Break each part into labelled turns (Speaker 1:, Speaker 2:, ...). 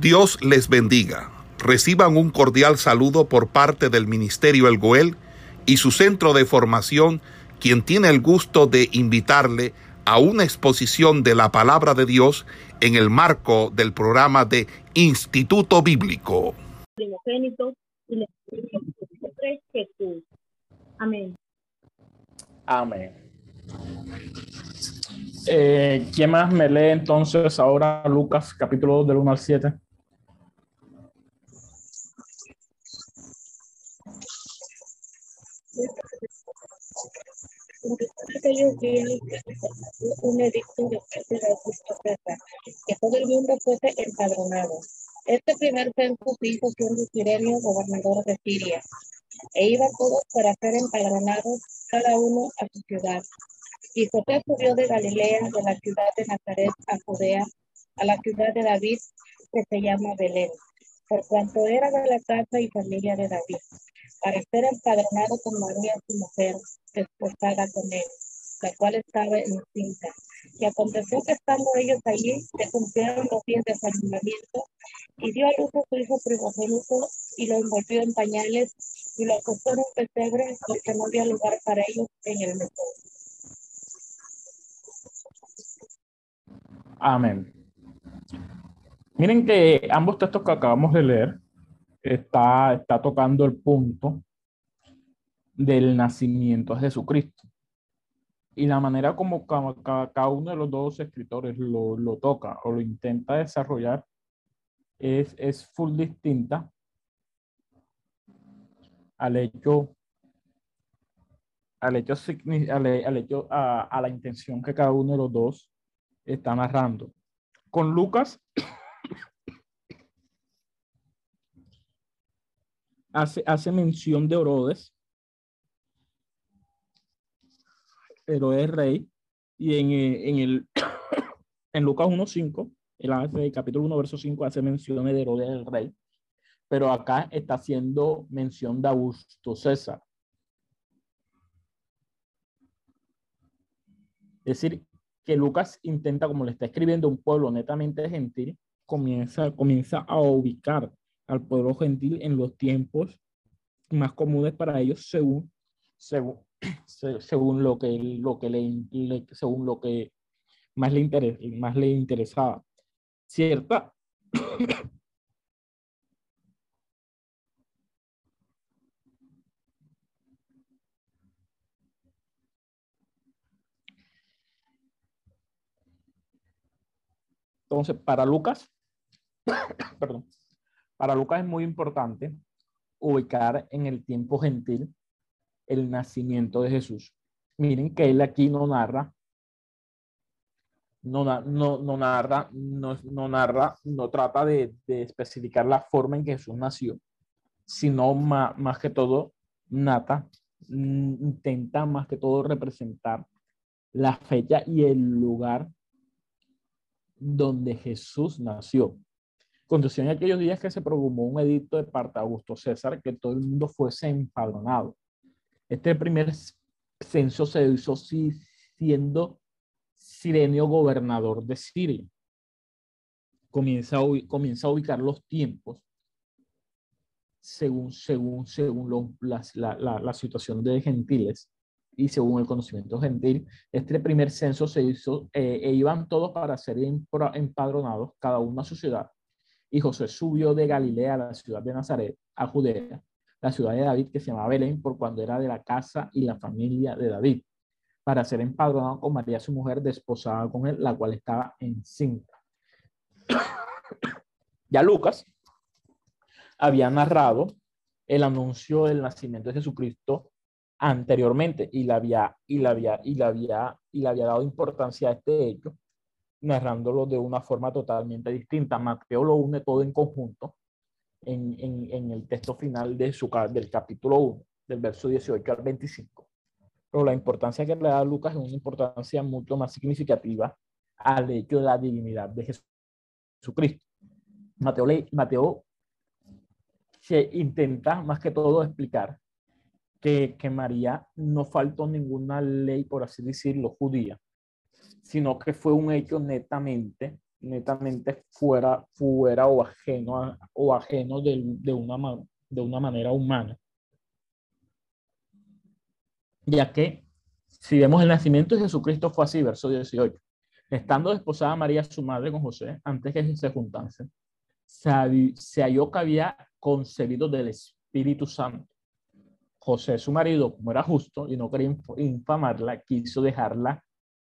Speaker 1: Dios les bendiga. Reciban un cordial saludo por parte del Ministerio El Goel y su centro de formación, quien tiene el gusto de invitarle a una exposición de la palabra de Dios en el marco del programa de Instituto Bíblico.
Speaker 2: Amén. Amén. Eh, ¿Quién más me lee entonces ahora Lucas capítulo 2 del 1 al 7?
Speaker 3: Un edicto de parte de Augusto César, que todo el mundo fuese empadronado. Este primer censo se hizo siendo Sirenio gobernador de Siria, e iban todos para ser empadronados, cada uno a su ciudad. Y José subió de Galilea, de la ciudad de Nazaret a Judea, a la ciudad de David, que se llama Belén, por cuanto era de la casa y familia de David para ser empadronado con María, su mujer, desposada con él, la cual estaba encinta. Y aconteció que estando ellos allí, se cumplieron los días de alumbramiento, y dio a luz a su hijo primogénito, y lo envolvió en pañales, y lo acostó en un pesebre, porque no había lugar para ellos en el mesón.
Speaker 2: Amén. Miren que ambos textos que acabamos de leer está, está tocando el punto del nacimiento de Jesucristo. Y la manera como cada, uno de los dos escritores lo, lo toca o lo intenta desarrollar es, es full distinta al hecho, al hecho, al, hecho a, a la intención que cada uno de los dos está narrando. Con Lucas hace, hace mención de Orodes, Herodes rey, y en, eh, en, el, en Lucas 1.5, el capítulo 1, verso 5, hace mención de Herodes el rey, pero acá está haciendo mención de Augusto César. Es decir, que Lucas intenta, como le está escribiendo un pueblo netamente gentil, comienza, comienza a ubicar al pueblo gentil en los tiempos más comunes para ellos según, según, según lo que, lo que le, según lo que más le, interes, más le interesaba. ¿Cierta? Entonces, para Lucas, perdón, para Lucas es muy importante ubicar en el tiempo gentil el nacimiento de Jesús. Miren que él aquí no narra, no, narra, no, narra, no trata de, especificar la forma en que Jesús nació, sino más, más que todo, nata, mm, intenta más que todo representar la fecha y el lugar donde Jesús nació. Conducción en aquellos días que se promulgó un edicto de parte de Augusto César que todo el mundo fuese empadronado. Este primer censo se hizo siendo Sirenio gobernador de Siria. Comienza a, comienza a ubicar los tiempos según, según, según la, la, la, situación de gentiles y según el conocimiento gentil. Este primer censo se hizo eh, e iban todos para ser empadronados, cada uno a su ciudad y José subió de Galilea a la ciudad de Nazaret, a Judea, la ciudad de David que se llamaba Belén por cuando era de la casa y la familia de David, para ser empadronado con María su mujer, desposada con él, la cual estaba encinta. Ya Lucas había narrado el anuncio del nacimiento de Jesucristo anteriormente y le había, y la había, y la había, y le había dado importancia a este hecho narrándolo de una forma totalmente distinta. Mateo lo une todo en conjunto en, el texto final de su, del capítulo 1, del verso 18 al 25. Pero la importancia que le da Lucas es una importancia mucho más significativa al hecho de la divinidad de Jesucristo. Mateo, Mateo se intenta más que todo explicar que, que María no faltó ninguna ley, por así decirlo, judía, sino que fue un hecho netamente, netamente fuera, fuera o ajeno, o ajeno de, de, una, de una manera humana. Ya que si vemos el nacimiento de Jesucristo fue así, verso 18. Estando desposada María, su madre, con José, antes que se juntasen, se, se halló que había concebido del Espíritu Santo. José, su marido, como era justo y no quería infamarla, quiso dejarla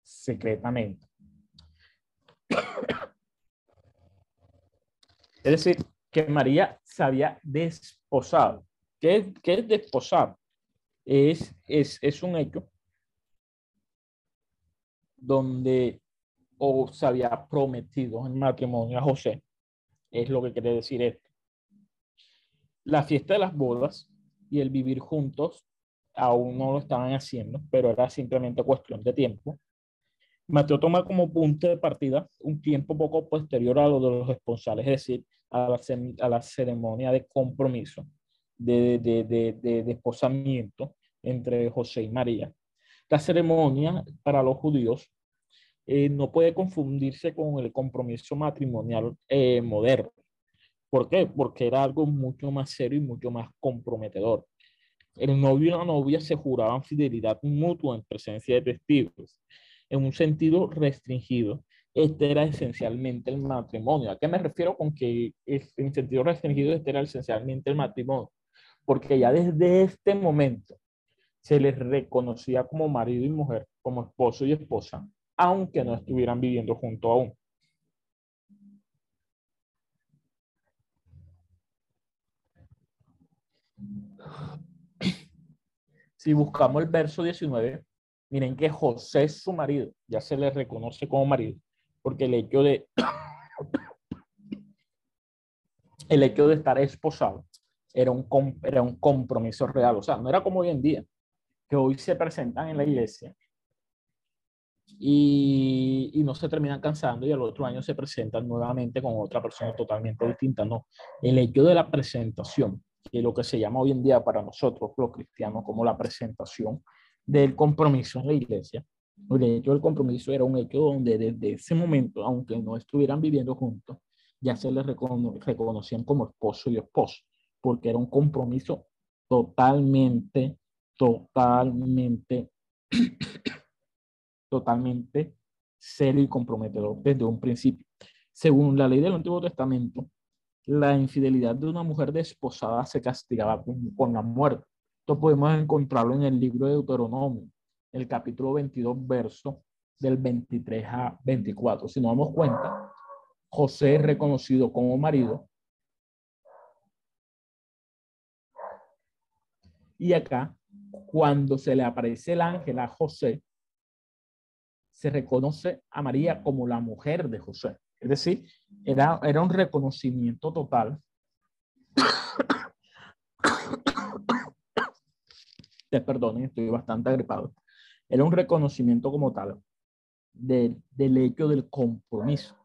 Speaker 2: secretamente. Es decir, que María se había desposado. ¿Qué, qué es desposar? Es, es, es un hecho donde o se había prometido en matrimonio a José. Es lo que quiere decir esto. La fiesta de las bodas y el vivir juntos aún no lo estaban haciendo, pero era simplemente cuestión de tiempo. Mateo toma como punto de partida un tiempo poco posterior a lo de los esponsales, es decir, a la, ceremonia de compromiso, de, de, entre José y María. La ceremonia para los judíos eh, no puede confundirse con el compromiso matrimonial eh, moderno. ¿Por qué? Porque era algo mucho más serio y mucho más comprometedor. El novio y la novia se juraban fidelidad mutua en presencia de testigos en un sentido restringido, este era esencialmente el matrimonio. ¿A qué me refiero con que en sentido restringido este era esencialmente el matrimonio? Porque ya desde este momento se les reconocía como marido y mujer, como esposo y esposa, aunque no estuvieran viviendo juntos aún. Si buscamos el verso 19, Miren que José es su marido, ya se le reconoce como marido, porque el hecho de el hecho de estar esposado era un, era un compromiso real, o sea, no era como hoy en día, que hoy se presentan en la iglesia y, y, no se terminan cansando y al otro año se presentan nuevamente con otra persona totalmente distinta. No, el hecho de la presentación, que es lo que se llama hoy en día para nosotros los cristianos como la presentación, del compromiso en la iglesia. El hecho del compromiso era un hecho donde desde ese momento, aunque no estuvieran viviendo juntos, ya se les reconocían como esposo y esposa, porque era un compromiso totalmente, totalmente, totalmente serio y comprometedor desde un principio. Según la ley del Antiguo Testamento, la infidelidad de una mujer desposada se castigaba con la muerte. Esto podemos encontrarlo en el libro de Deuteronomio, el capítulo 22, verso del 23 a 24. Si nos damos cuenta, José es reconocido como marido. Y acá, cuando se le aparece el ángel a José, se reconoce a María como la mujer de José. Es decir, era, era un reconocimiento total perdonen, estoy bastante agripado, era un reconocimiento como tal del hecho del compromiso.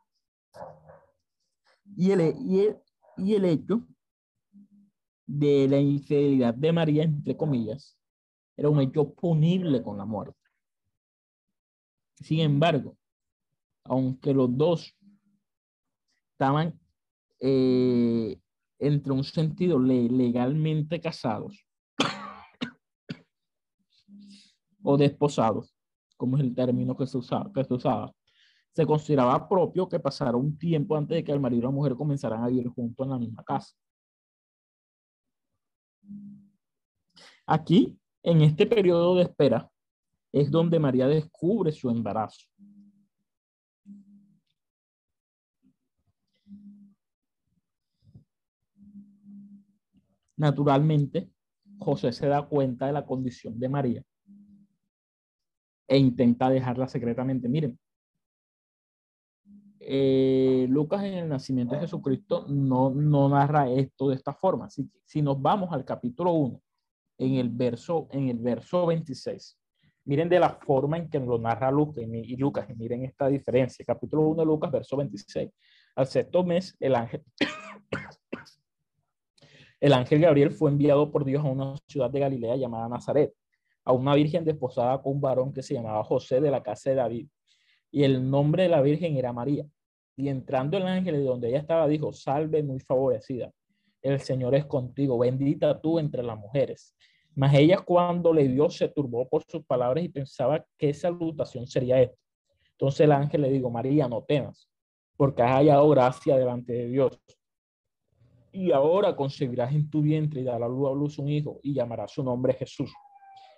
Speaker 2: Y el, y, el, y el hecho de la infidelidad de María, entre comillas, era un hecho punible con la muerte. Sin embargo, aunque los dos estaban eh, entre un sentido legalmente casados, o desposados, como es el término que se usaba, que se usaba, se consideraba propio que pasara un tiempo antes de que el marido y la mujer comenzaran a vivir juntos en la misma casa. Aquí, en este periodo de espera, es donde María descubre su embarazo. Naturalmente, José se da cuenta de la condición de María e intenta dejarla secretamente. Miren, eh, Lucas en el nacimiento de Jesucristo no, no narra esto de esta forma. Si, si nos vamos al capítulo 1, en el verso, en el verso 26, miren de la forma en que lo narra Lucas y, Lucas, y miren esta diferencia. Capítulo 1 de Lucas, verso 26. Al sexto mes, el ángel, el ángel Gabriel fue enviado por Dios a una ciudad de Galilea llamada Nazaret a una virgen desposada con un varón que se llamaba José de la casa de David. Y el nombre de la virgen era María. Y entrando el ángel de donde ella estaba, dijo, salve muy favorecida, el Señor es contigo, bendita tú entre las mujeres. Mas ella cuando le vio se turbó por sus palabras y pensaba qué salutación sería esta. Entonces el ángel le dijo, María, no temas, porque has hallado gracia delante de Dios. Y ahora concebirás en tu vientre y dará a luz un hijo y llamará su nombre Jesús.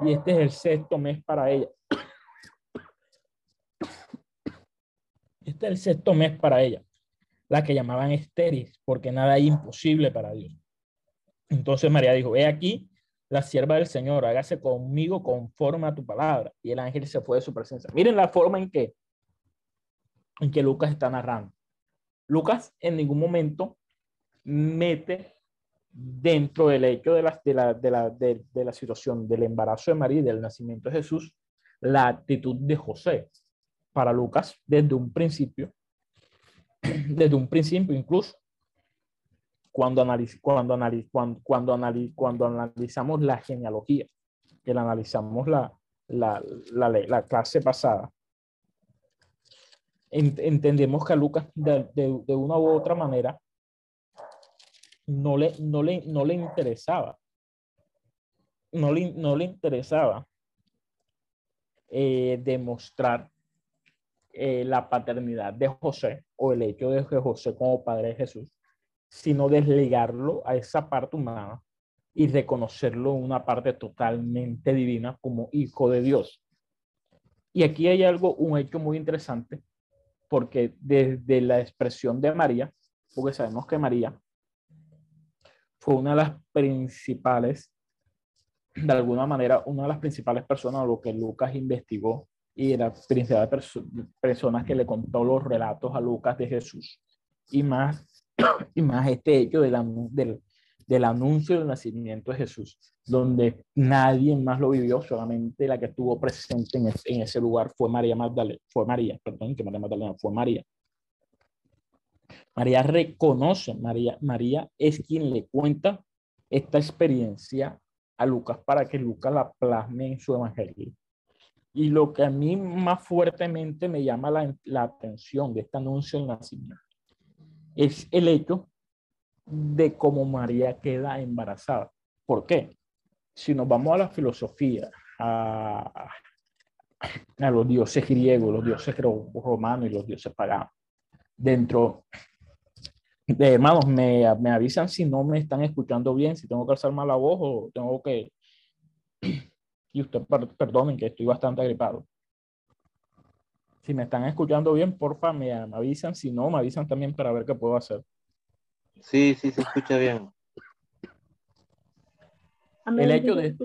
Speaker 2: Y este es el sexto mes para ella. Este es el sexto mes para ella, la que llamaban estéril, porque nada es imposible para Dios. Entonces María dijo, he aquí la sierva del Señor, hágase conmigo conforme a tu palabra. Y el ángel se fue de su presencia. Miren la forma en que, en que Lucas está narrando. Lucas en ningún momento mete dentro del hecho de la, de la, de la, de, de la situación del embarazo de María y del nacimiento de Jesús, la actitud de José. Para Lucas, desde un principio, desde un principio incluso, cuando, analiz, cuando, analiz, cuando, cuando, analiz, cuando analizamos la genealogía, que la analizamos la, la, la, la clase pasada, entendemos que a Lucas de, de, de, una u otra manera no le, no le, no le interesaba, no le, no le interesaba eh, demostrar eh, la paternidad de José o el hecho de que José como padre de Jesús, sino desligarlo a esa parte humana y reconocerlo una parte totalmente divina como hijo de Dios. Y aquí hay algo, un hecho muy interesante, porque desde la expresión de María, porque sabemos que María fue una de las principales, de alguna manera, una de las principales personas a lo que Lucas investigó y era principal perso personas que le contó los relatos a Lucas de Jesús. Y más y más este hecho del, del, del anuncio del nacimiento de Jesús, donde nadie más lo vivió, solamente la que estuvo presente en, en ese lugar fue María Magdalena, fue María, perdón, que María Magdalena fue María. María reconoce, María, María es quien le cuenta esta experiencia a Lucas para que Lucas la plasme en su evangelio. Y lo que a mí más fuertemente me llama la, la atención de este anuncio del nacimiento es el hecho de cómo María queda embarazada. ¿Por qué? Si nos vamos a la filosofía, a, a los dioses griegos, los dioses romanos y los dioses paganos, dentro de hermanos, me, me avisan si no me están escuchando bien, si tengo que alzar mal la voz o tengo que... Y usted perdonen que estoy bastante agripado. Si me están escuchando bien, porfa, me, me avisan. Si no, me avisan también para ver qué puedo hacer.
Speaker 4: Sí, sí, se escucha bien.
Speaker 2: Amén, el hecho de,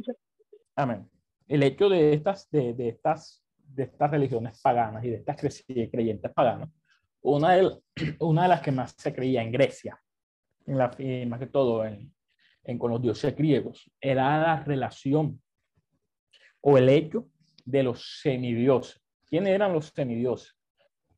Speaker 2: amén. El hecho de estas, de, de, estas, de estas religiones paganas y de estas creyentes paganas, una de, las que más se creía en Grecia, en la, más que todo en, con los dioses griegos, era la relación o el hecho de los semidioses. ¿Quiénes eran los semidioses?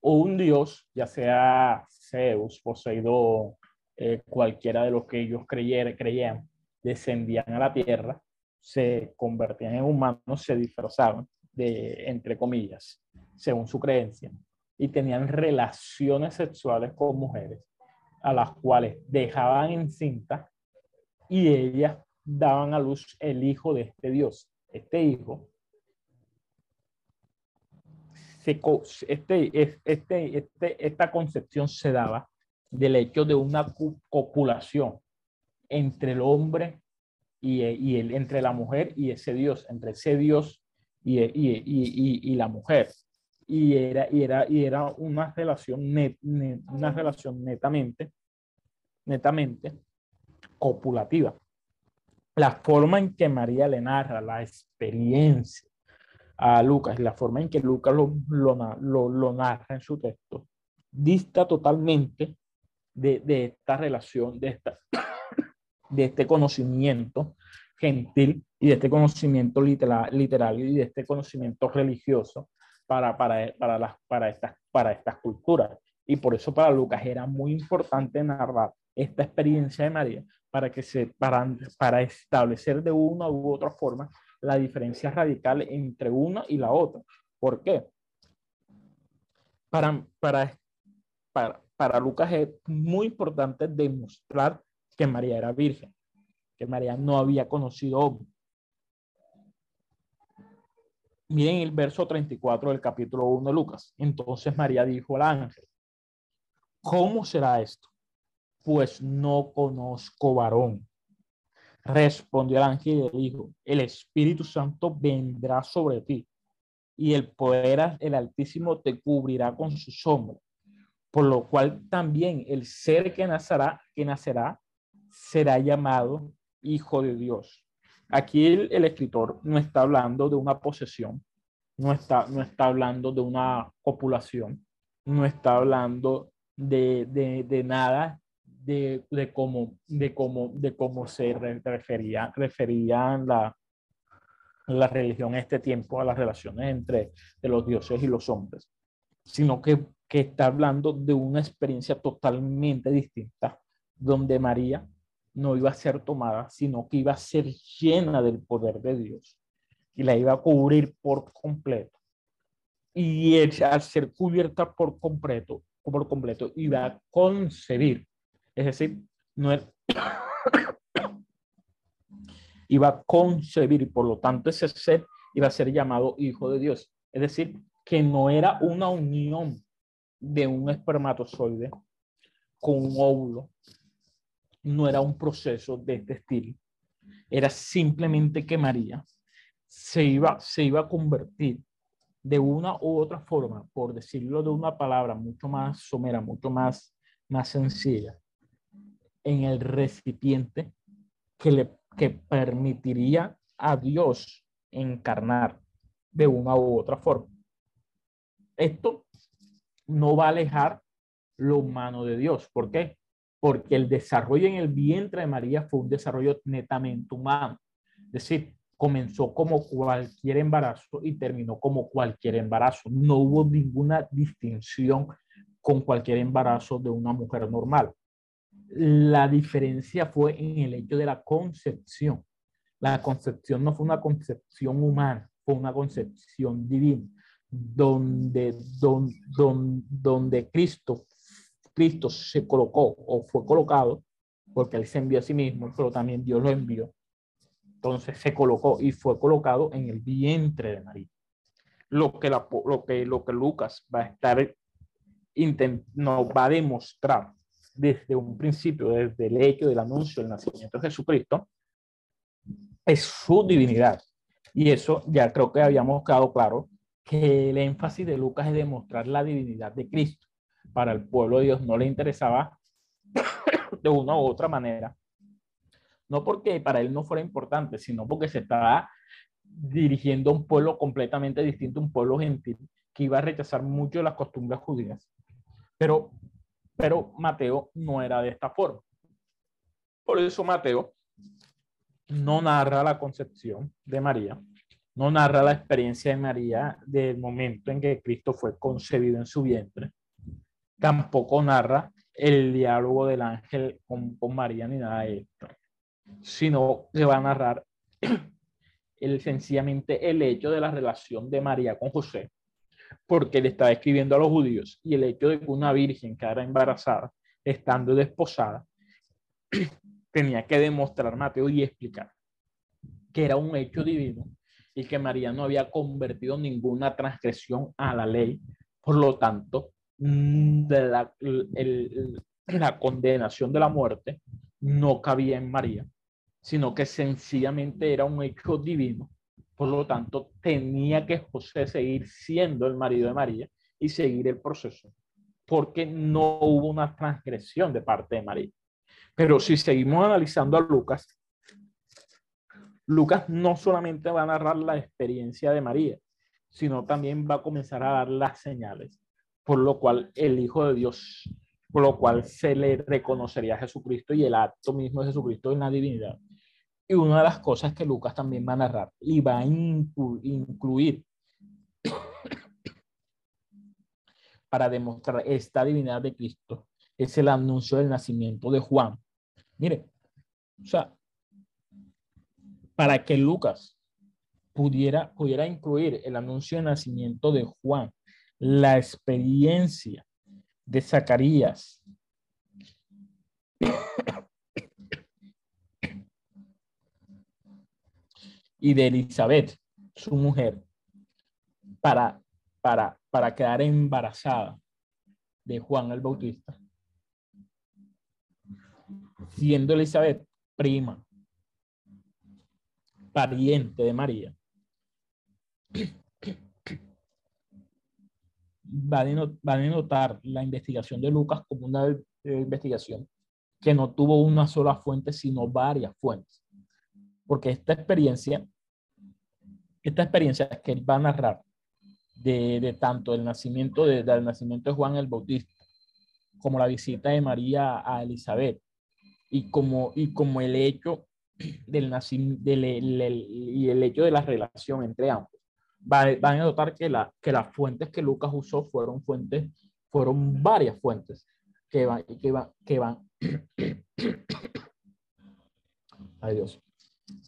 Speaker 2: O un dios, ya sea Zeus, Poseidón, eh, cualquiera de los que ellos creyeran, creían, descendían a la tierra, se convertían en humanos, se disfrazaban de, entre comillas, según su creencia, y tenían relaciones sexuales con mujeres, a las cuales dejaban encinta y ellas daban a luz el hijo de este dios. Este hijo este, este, este, esta concepción se daba del hecho de una copulación entre el hombre y, y el, entre la mujer y ese Dios, entre ese Dios y, y, y la mujer. Y era, y era, y era una relación, net, net, una relación netamente, netamente copulativa. La forma en que María le narra la experiencia a Lucas, la forma en que Lucas lo, lo, lo, lo narra en su texto, dista totalmente de, de esta relación, de, esta, de este conocimiento gentil y de este conocimiento literal, literario y de este conocimiento religioso para, para, para, las, para, estas, para estas culturas. Y por eso para Lucas era muy importante narrar esta experiencia de María para, que se, para, para establecer de una u otra forma la diferencia radical entre una y la otra. ¿Por qué? Para, para, para, para Lucas es muy importante demostrar que María era virgen, que María no había conocido hombre. Miren el verso 34 del capítulo 1 de Lucas. Entonces María dijo al ángel, ¿cómo será esto? Pues no conozco varón. Respondió el ángel y dijo, el Espíritu Santo vendrá sobre ti y el poder del Altísimo te cubrirá con su sombra, por lo cual también el ser que nacerá, que nacerá será llamado Hijo de Dios. Aquí el, escritor no está hablando de una posesión, no está, no está hablando de una copulación, no está hablando de, de, de nada de, de, cómo, de, cómo, de cómo se refería, refería la, la religión en este tiempo a las relaciones entre de los dioses y los hombres, sino que, que está hablando de una experiencia totalmente distinta, donde María no iba a ser tomada, sino que iba a ser llena del poder de Dios y la iba a cubrir por completo. Y al ser cubierta por completo, por completo, iba a concebir. Es decir, no era, iba a concebir y por lo tanto ese ser iba a ser llamado hijo de Dios. Es decir, que no era una unión de un espermatozoide con un óvulo, no era un proceso de este estilo, era simplemente que María se iba, se iba a convertir de una u otra forma, por decirlo de una palabra mucho más somera, mucho más, más sencilla, en el recipiente que le que permitiría a Dios encarnar de una u otra forma. Esto no va a alejar lo humano de Dios. ¿Por qué? Porque el desarrollo en el vientre de María fue un desarrollo netamente humano. Es decir, comenzó como cualquier embarazo y terminó como cualquier embarazo. No hubo ninguna distinción con cualquier embarazo de una mujer normal. La diferencia fue en el hecho de la concepción. La concepción no fue una concepción humana, fue una concepción divina, donde, donde, donde, Cristo, Cristo se colocó o fue colocado, porque Él se envió a sí mismo, pero también Dios lo envió. Entonces se colocó y fue colocado en el vientre de María. Lo que, la, lo que, lo que Lucas va a estar, intent, no, va a demostrar desde un principio, desde el hecho del anuncio del nacimiento de Jesucristo, es su divinidad. Y eso ya creo que habíamos quedado claro que el énfasis de Lucas es demostrar la divinidad de Cristo. Para el pueblo de Dios no le interesaba de una u otra manera. No porque para él no fuera importante, sino porque se estaba dirigiendo a un pueblo completamente distinto, un pueblo gentil, que iba a rechazar mucho las costumbres judías. Pero pero Mateo no era de esta forma. Por eso Mateo no narra la concepción de María, no narra la experiencia de María del momento en que Cristo fue concebido en su vientre. Tampoco narra el diálogo del ángel con, con María ni nada de esto, sino que va a narrar el, sencillamente el hecho de la relación de María con José porque le estaba escribiendo a los judíos y el hecho de que una virgen quedara embarazada, estando desposada, tenía que demostrar Mateo y explicar que era un hecho divino y que María no había convertido ninguna transgresión a la ley. Por lo tanto, mm, la, el, la condenación de la muerte no cabía en María, sino que sencillamente era un hecho divino por lo tanto, tenía que José seguir siendo el marido de María y seguir el proceso, porque no hubo una transgresión de parte de María. Pero si seguimos analizando a Lucas, Lucas no solamente va a narrar la experiencia de María, sino también va a comenzar a dar las señales, por lo cual el Hijo de Dios por lo cual se le reconocería a Jesucristo y el acto mismo de Jesucristo en la divinidad. Y una de las cosas que Lucas también va a narrar y va a incluir para demostrar esta divinidad de Cristo es el anuncio del nacimiento de Juan. Mire, o sea, para que Lucas pudiera, pudiera incluir el anuncio del nacimiento de Juan, la experiencia de Zacarías, y de Elizabeth, su mujer, para, para, para quedar embarazada de Juan el Bautista, siendo Elizabeth prima, pariente de María, va a, denotar la investigación de Lucas como una investigación que no tuvo una sola fuente, sino varias fuentes. Porque esta experiencia, esta experiencia que él va a narrar de, tanto el nacimiento de, del nacimiento de Juan el Bautista como la visita de María a Elizabeth y como, y como el hecho del nacimiento y el hecho de la relación entre ambos. Van, a notar que, la, que las fuentes que Lucas usó fueron fuentes, fueron varias fuentes que van, que van, que van. Ay Dios.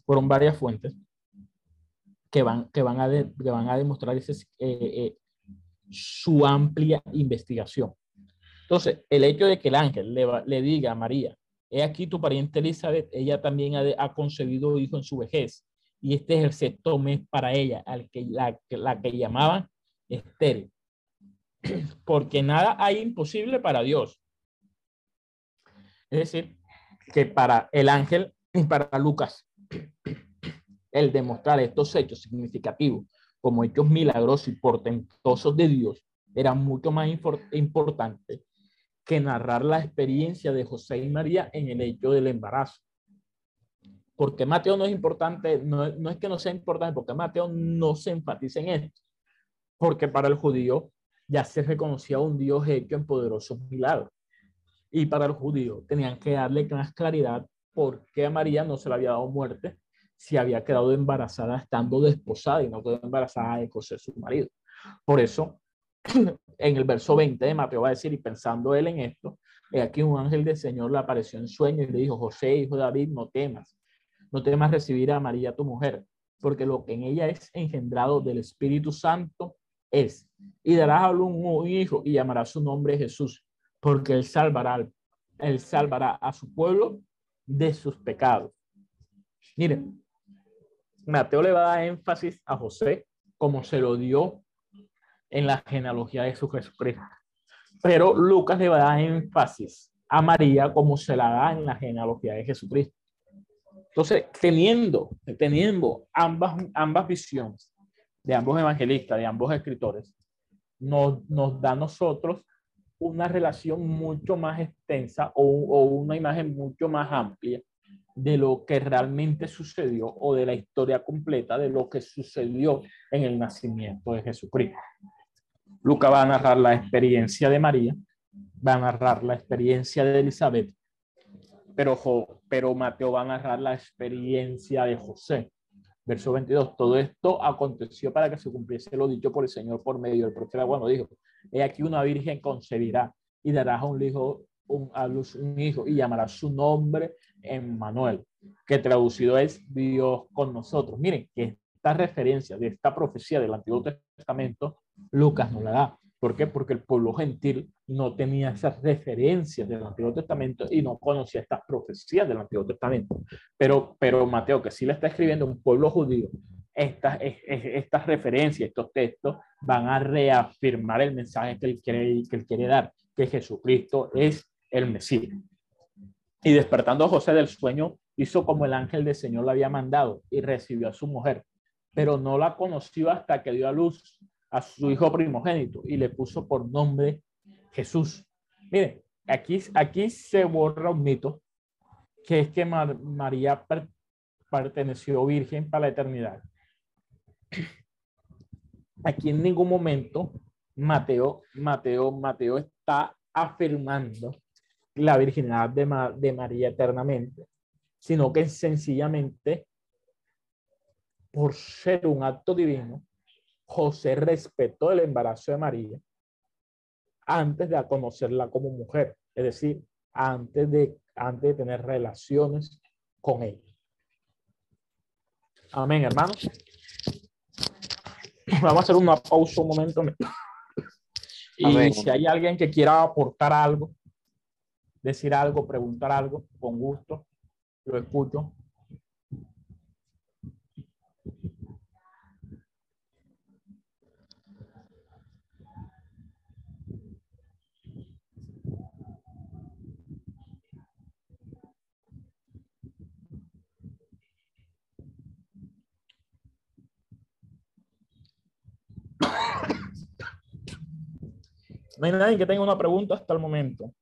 Speaker 2: Fueron varias fuentes que van, que van, a, que van a demostrar ese, eh, eh, su amplia investigación. Entonces, el hecho de que el ángel le, le diga a María, he aquí tu pariente Elizabeth, ella también ha, ha, concebido hijo en su vejez, y este es el sexto mes para ella, al que, la, que llamaban estéril. Porque nada hay imposible para Dios. Es decir, que para el ángel y para Lucas, el demostrar estos hechos significativos como hechos milagrosos y portentosos de Dios era mucho más importante que narrar la experiencia de José y María en el hecho del embarazo. Porque Mateo no es importante, no, no es que no sea importante, porque Mateo no se enfatiza en esto. Porque para el judío ya se reconocía un Dios hecho en poderosos milagros. Y para el judío tenían que darle más claridad por qué a María no se le había dado muerte si había quedado embarazada estando desposada y no quedó embarazada de José, su marido. Por eso en el verso 20 de Mateo va a decir, y pensando él en esto, aquí un ángel del Señor le apareció en sueño y le dijo, José, hijo de David, no temas, no temas recibir a María tu mujer, porque lo que en ella es engendrado del Espíritu Santo es, y darás a un hijo y llamará su nombre Jesús, porque él salvará, salvará a su pueblo de sus pecados. Miren, Mateo le va a dar énfasis a José como se lo dio en la genealogía de su Jesucristo. Pero Lucas le va a dar énfasis a María como se la da en la genealogía de Jesucristo. Entonces, teniendo, teniendo ambas, ambas visiones de ambos evangelistas, de ambos escritores, nos, nos da a nosotros una relación mucho más extensa o, o una imagen mucho más amplia de lo que realmente sucedió o de la historia completa de lo que sucedió en el nacimiento de Jesucristo. Lucas va a narrar la experiencia de María, va a narrar la experiencia de Elizabeth, pero, pero Mateo va a narrar la experiencia de José. Verso 22, todo esto aconteció para que se cumpliese lo dicho por el Señor por medio del profeta cuando dijo, he aquí una virgen concebirá y dará a un hijo, un, a luz un hijo y llamará su nombre Emmanuel, que traducido es Dios con nosotros. Miren, que esta referencia de esta profecía del Antiguo Testamento Lucas no la da. ¿Por qué? Porque el pueblo gentil no tenía esas referencias del Antiguo Testamento y no conocía estas profecías del Antiguo Testamento. Pero, pero Mateo, que sí le está escribiendo un pueblo judío, estas, estas referencias, estos textos van a reafirmar el mensaje que él, quiere, que él quiere dar, que Jesucristo es el Mesías. Y despertando a José del sueño, hizo como el ángel del Señor le había mandado y recibió a su mujer, pero no la conoció hasta que dio a luz a su hijo primogénito y le puso por nombre Jesús. Miren, aquí, aquí se borra un mito, que es que María perteneció virgen para la eternidad. Aquí en ningún momento Mateo, Mateo, Mateo está afirmando la virginidad de, de María eternamente, sino que sencillamente, por ser un acto divino, José respetó el embarazo de María antes de conocerla como mujer, es decir, antes de, antes de tener relaciones con ella. Amén, hermanos. Vamos a hacer una pausa un momento. Y si hay alguien que quiera aportar algo, decir algo, preguntar algo, con gusto, lo escucho. No hay nadie que tenga una pregunta hasta el momento.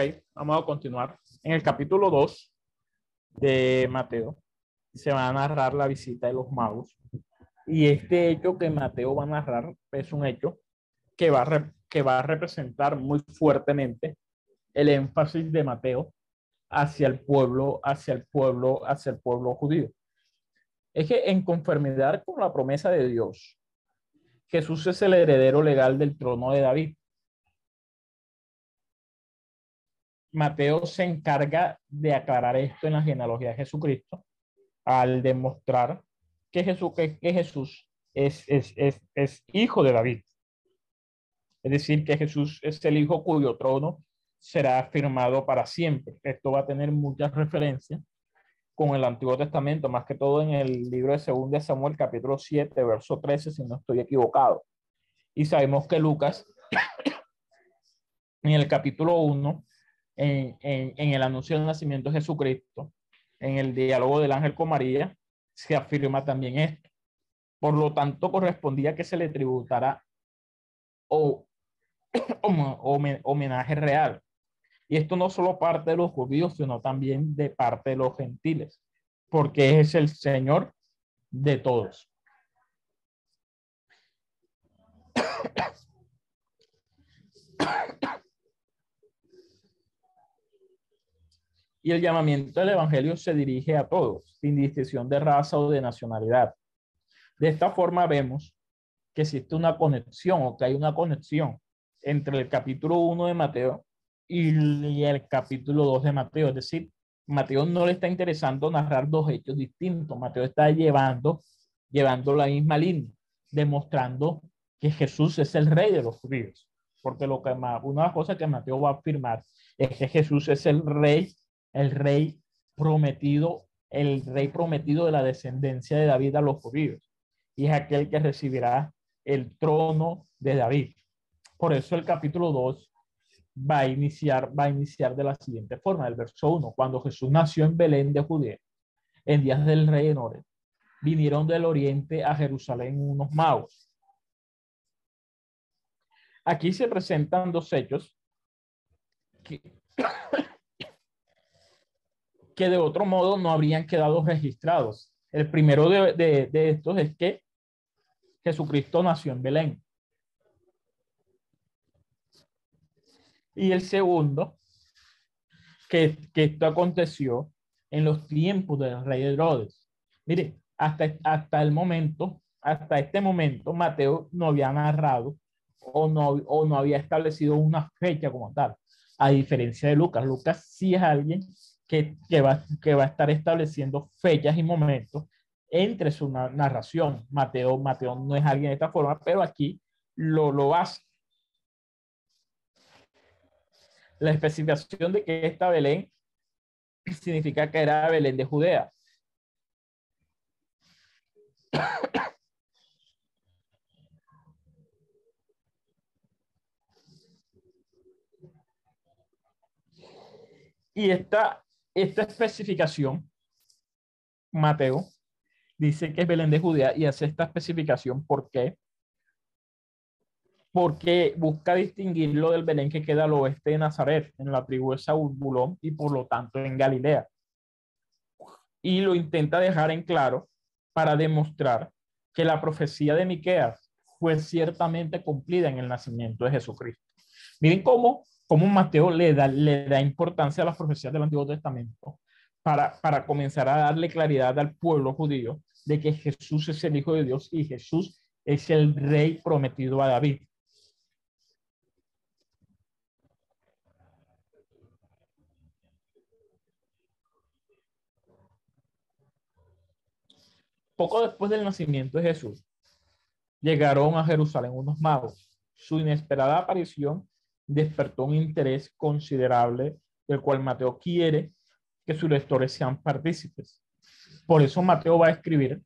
Speaker 2: Ok, vamos a continuar. En el capítulo 2 de Mateo se va a narrar la visita de los magos. Y este hecho que Mateo va a narrar es un hecho que va a, que va a representar muy fuertemente el énfasis de Mateo hacia el pueblo, hacia el pueblo, hacia el pueblo judío. Es que en conformidad con la promesa de Dios, Jesús es el heredero legal del trono de David. Mateo se encarga de aclarar esto en la genealogía de Jesucristo al demostrar que Jesús, que, Jesús es, es, es, es hijo de David. Es decir, que Jesús es el hijo cuyo trono será firmado para siempre. Esto va a tener muchas referencias con el Antiguo Testamento, más que todo en el libro de 2 de Samuel, capítulo 7, verso 13, si no estoy equivocado. Y sabemos que Lucas, en el capítulo 1, en, en, el anuncio del nacimiento de Jesucristo, en el diálogo del ángel con María, se afirma también esto. Por lo tanto, correspondía que se le tributara o, o, homenaje real. Y esto no solo parte de los judíos, sino también de parte de los gentiles, porque es el Señor de todos. Y el llamamiento del Evangelio se dirige a todos, sin distinción de raza o de nacionalidad. De esta forma vemos que existe una conexión o que hay una conexión entre el capítulo 1 de Mateo y el capítulo 2 de Mateo. Es decir, Mateo no le está interesando narrar dos hechos distintos. Mateo está llevando, llevando la misma línea, demostrando que Jesús es el rey de los judíos. Porque lo que, una de las cosas que Mateo va a afirmar es que Jesús es el rey el rey prometido, el rey prometido de la descendencia de David a los judíos. Y es aquel que recibirá el trono de David. Por eso el capítulo 2 va a iniciar, va a iniciar de la siguiente forma, el verso 1. Cuando Jesús nació en Belén de Judea, en días del rey Enore, vinieron del oriente a Jerusalén unos magos. Aquí se presentan dos hechos que, que de otro modo no habrían quedado registrados. El primero de, estos es que Jesucristo nació en Belén. Y el segundo, que, esto aconteció en los tiempos del rey Herodes. Mire, hasta, hasta el momento, hasta este momento, Mateo no había narrado o no, o no había establecido una fecha como tal, a diferencia de Lucas. Lucas sí es alguien que, va, que va a estar estableciendo fechas y momentos entre su narración. Mateo, Mateo no es alguien de esta forma, pero aquí lo, lo hace. La especificación de que esta Belén significa que era Belén de Judea. Y esta, esta especificación, Mateo, dice que es Belén de Judea y hace esta especificación. ¿Por qué? Porque busca distinguirlo del Belén que queda al oeste de Nazaret, en la tribu de Saúl y por lo tanto en Galilea. Y lo intenta dejar en claro para demostrar que la profecía de Miqueas fue ciertamente cumplida en el nacimiento de Jesucristo. Miren cómo, cómo Mateo le da, le da importancia a las profecías del Antiguo Testamento para, para comenzar a darle claridad al pueblo judío de que Jesús es el Hijo de Dios y Jesús es el rey prometido a David. Poco después del nacimiento de Jesús, llegaron a Jerusalén unos magos. Su inesperada aparición despertó un interés considerable del cual Mateo quiere que sus lectores sean partícipes. Por eso Mateo va a escribir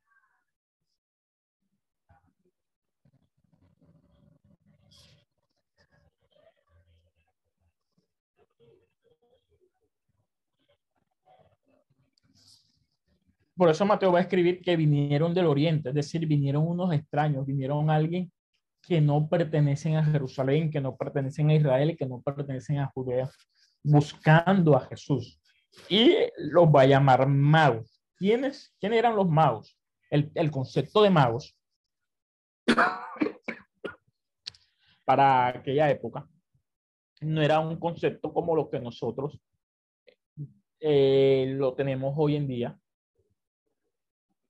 Speaker 2: Por eso Mateo va a escribir que vinieron del oriente, es decir, vinieron unos extraños, vinieron alguien que no pertenecen a Jerusalén, que no pertenecen a Israel, que no pertenecen a Judea, buscando a Jesús. Y los va a llamar magos. ¿Quiénes, ¿Quién eran los magos? El, el concepto de magos para aquella época no era un concepto como lo que nosotros eh, lo tenemos hoy en día.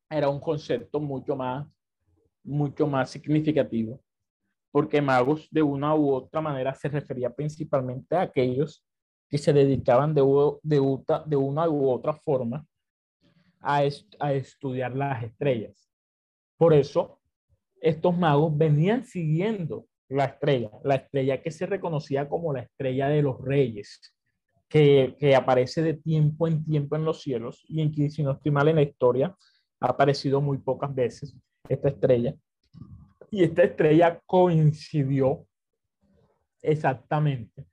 Speaker 2: Era un concepto mucho más, mucho más significativo, porque magos de una u otra manera se refería principalmente a aquellos que se dedicaban de, de, una u otra forma a, a estudiar las estrellas. Por eso, estos magos venían siguiendo la estrella, la estrella que se reconocía como la estrella de los reyes, que, que, aparece de tiempo en tiempo en los cielos y en que, si no estoy mal en la historia, ha aparecido muy pocas veces esta estrella. Y esta estrella coincidió exactamente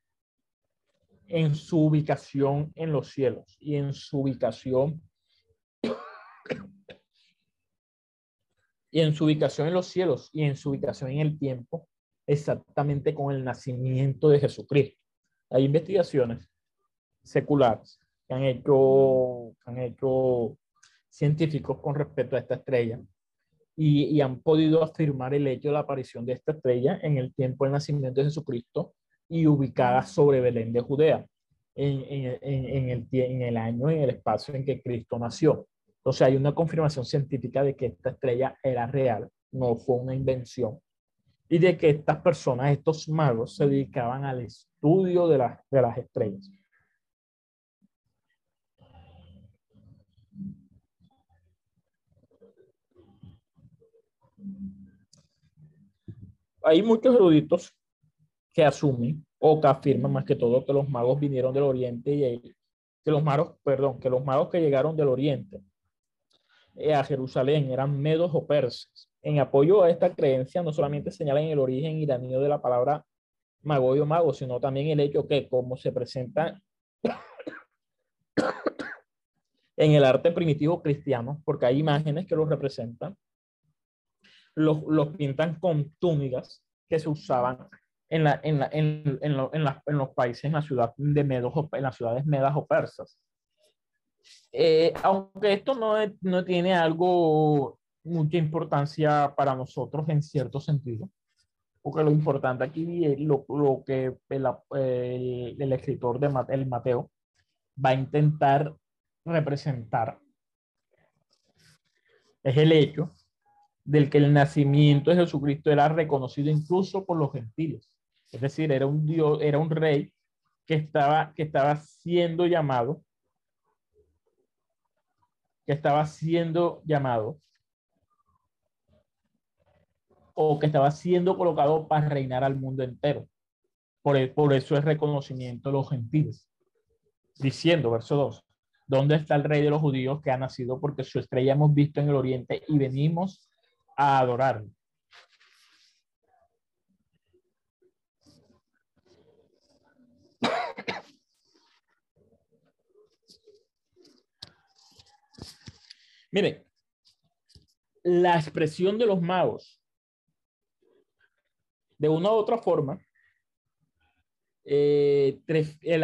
Speaker 2: en su ubicación en los cielos y en su ubicación y en su ubicación en los cielos y en su ubicación en el tiempo, exactamente con el nacimiento de Jesucristo. Hay investigaciones seculares que han hecho, que han hecho científicos con respecto a esta estrella y, han podido afirmar el hecho de la aparición de esta estrella en el tiempo del nacimiento de Jesucristo y ubicada sobre Belén de Judea, en, en, en, el, en el año, en el espacio en que Cristo nació. Entonces hay una confirmación científica de que esta estrella era real, no fue una invención, y de que estas personas, estos magos, se dedicaban al estudio de, la, de las estrellas. Hay muchos eruditos que asumen o que afirman más que todo que los magos vinieron del oriente y que los magos, perdón, que los magos que llegaron del oriente eh, a Jerusalén eran medos o persas. En apoyo a esta creencia no solamente señalan el origen iranío de la palabra mago o mago, sino también el hecho que como se presenta en el arte primitivo cristiano, porque hay imágenes que los representan, los, los pintan con túnicas que se usaban en, la, en, la, en, en, lo, en, la, en, los países, en la ciudad de Medos, en las ciudades medas o persas. Eh, aunque esto no, no tiene algo, mucha importancia para nosotros en cierto sentido, porque lo importante aquí es lo, lo que el, el, el escritor de el Mateo va a intentar representar es el hecho del que el nacimiento de Jesucristo era reconocido incluso por los gentiles. Es decir, era un Dios, era un rey que estaba, que estaba siendo llamado, que estaba siendo llamado, o que estaba siendo colocado para reinar al mundo entero. Por, por eso es reconocimiento de los gentiles. Diciendo, verso 2, ¿Dónde está el rey de los judíos que ha nacido? Porque su estrella hemos visto en el oriente y venimos a adorarlo. Mire, la expresión de los magos, de una u otra forma, eh, tres, eh,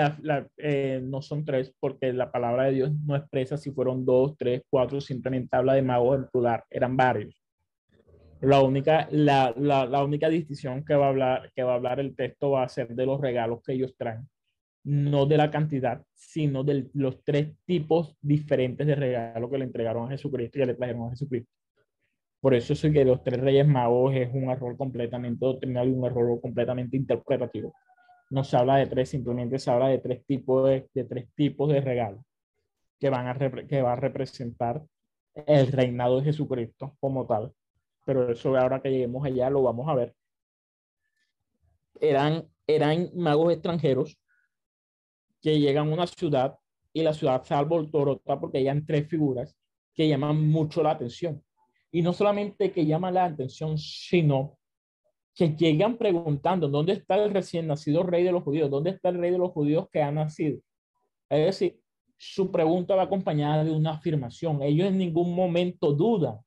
Speaker 2: eh, no son tres, porque la palabra de Dios no expresa si fueron dos, tres, cuatro, simplemente habla de magos en plural, eran varios. La única, la, la, la, única distinción que va, a hablar, que va a hablar el texto va a ser de los regalos que ellos traen, no de la cantidad, sino de los tres tipos diferentes de regalos que le entregaron a Jesucristo y que le trajeron a Jesucristo. Por eso es que los tres reyes magos es un error completamente doctrinal y un error completamente interpretativo. No se habla de tres, simplemente se habla de tres tipos de, de tres tipos de regalos que van a que va a representar el reinado de Jesucristo como tal. Pero eso ahora que lleguemos allá lo vamos a ver. Eran, eran magos extranjeros que llegan a una ciudad y la ciudad se alborota porque hayan tres figuras que llaman mucho la atención. Y no solamente que llaman la atención, sino que llegan preguntando, ¿dónde está el recién nacido rey de los judíos? ¿Dónde está el rey de los judíos que ha nacido? Es decir, su pregunta va acompañada de una afirmación. Ellos en ningún momento dudan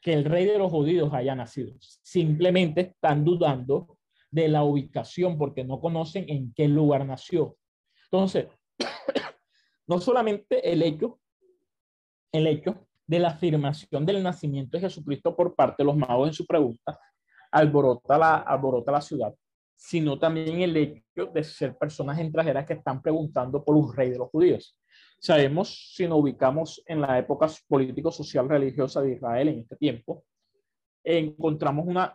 Speaker 2: que el rey de los judíos haya nacido. Simplemente están dudando de la ubicación porque no conocen en qué lugar nació. Entonces, no solamente el hecho, el hecho de la afirmación del nacimiento de Jesucristo por parte de los magos en su pregunta, alborota la, alborota la ciudad, sino también el hecho de ser personas extranjeras que están preguntando por un rey de los judíos. Sabemos, si nos ubicamos en la época político-social religiosa de Israel en este tiempo, encontramos una,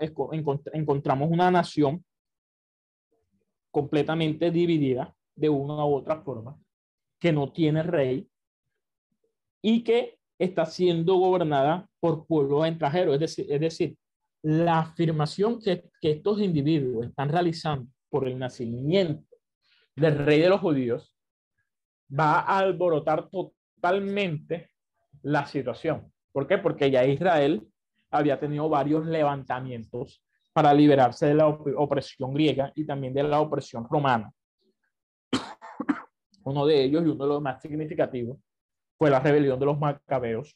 Speaker 2: encontramos una nación completamente dividida de una u otra forma, que no tiene rey y que está siendo gobernada por pueblos extranjeros. Es decir, es decir la afirmación que, que estos individuos están realizando por el nacimiento del rey de los judíos va a alborotar totalmente la situación. ¿Por qué? Porque ya Israel había tenido varios levantamientos para liberarse de la opresión griega y también de la opresión romana. Uno de ellos y uno de los más significativos fue la rebelión de los macabeos,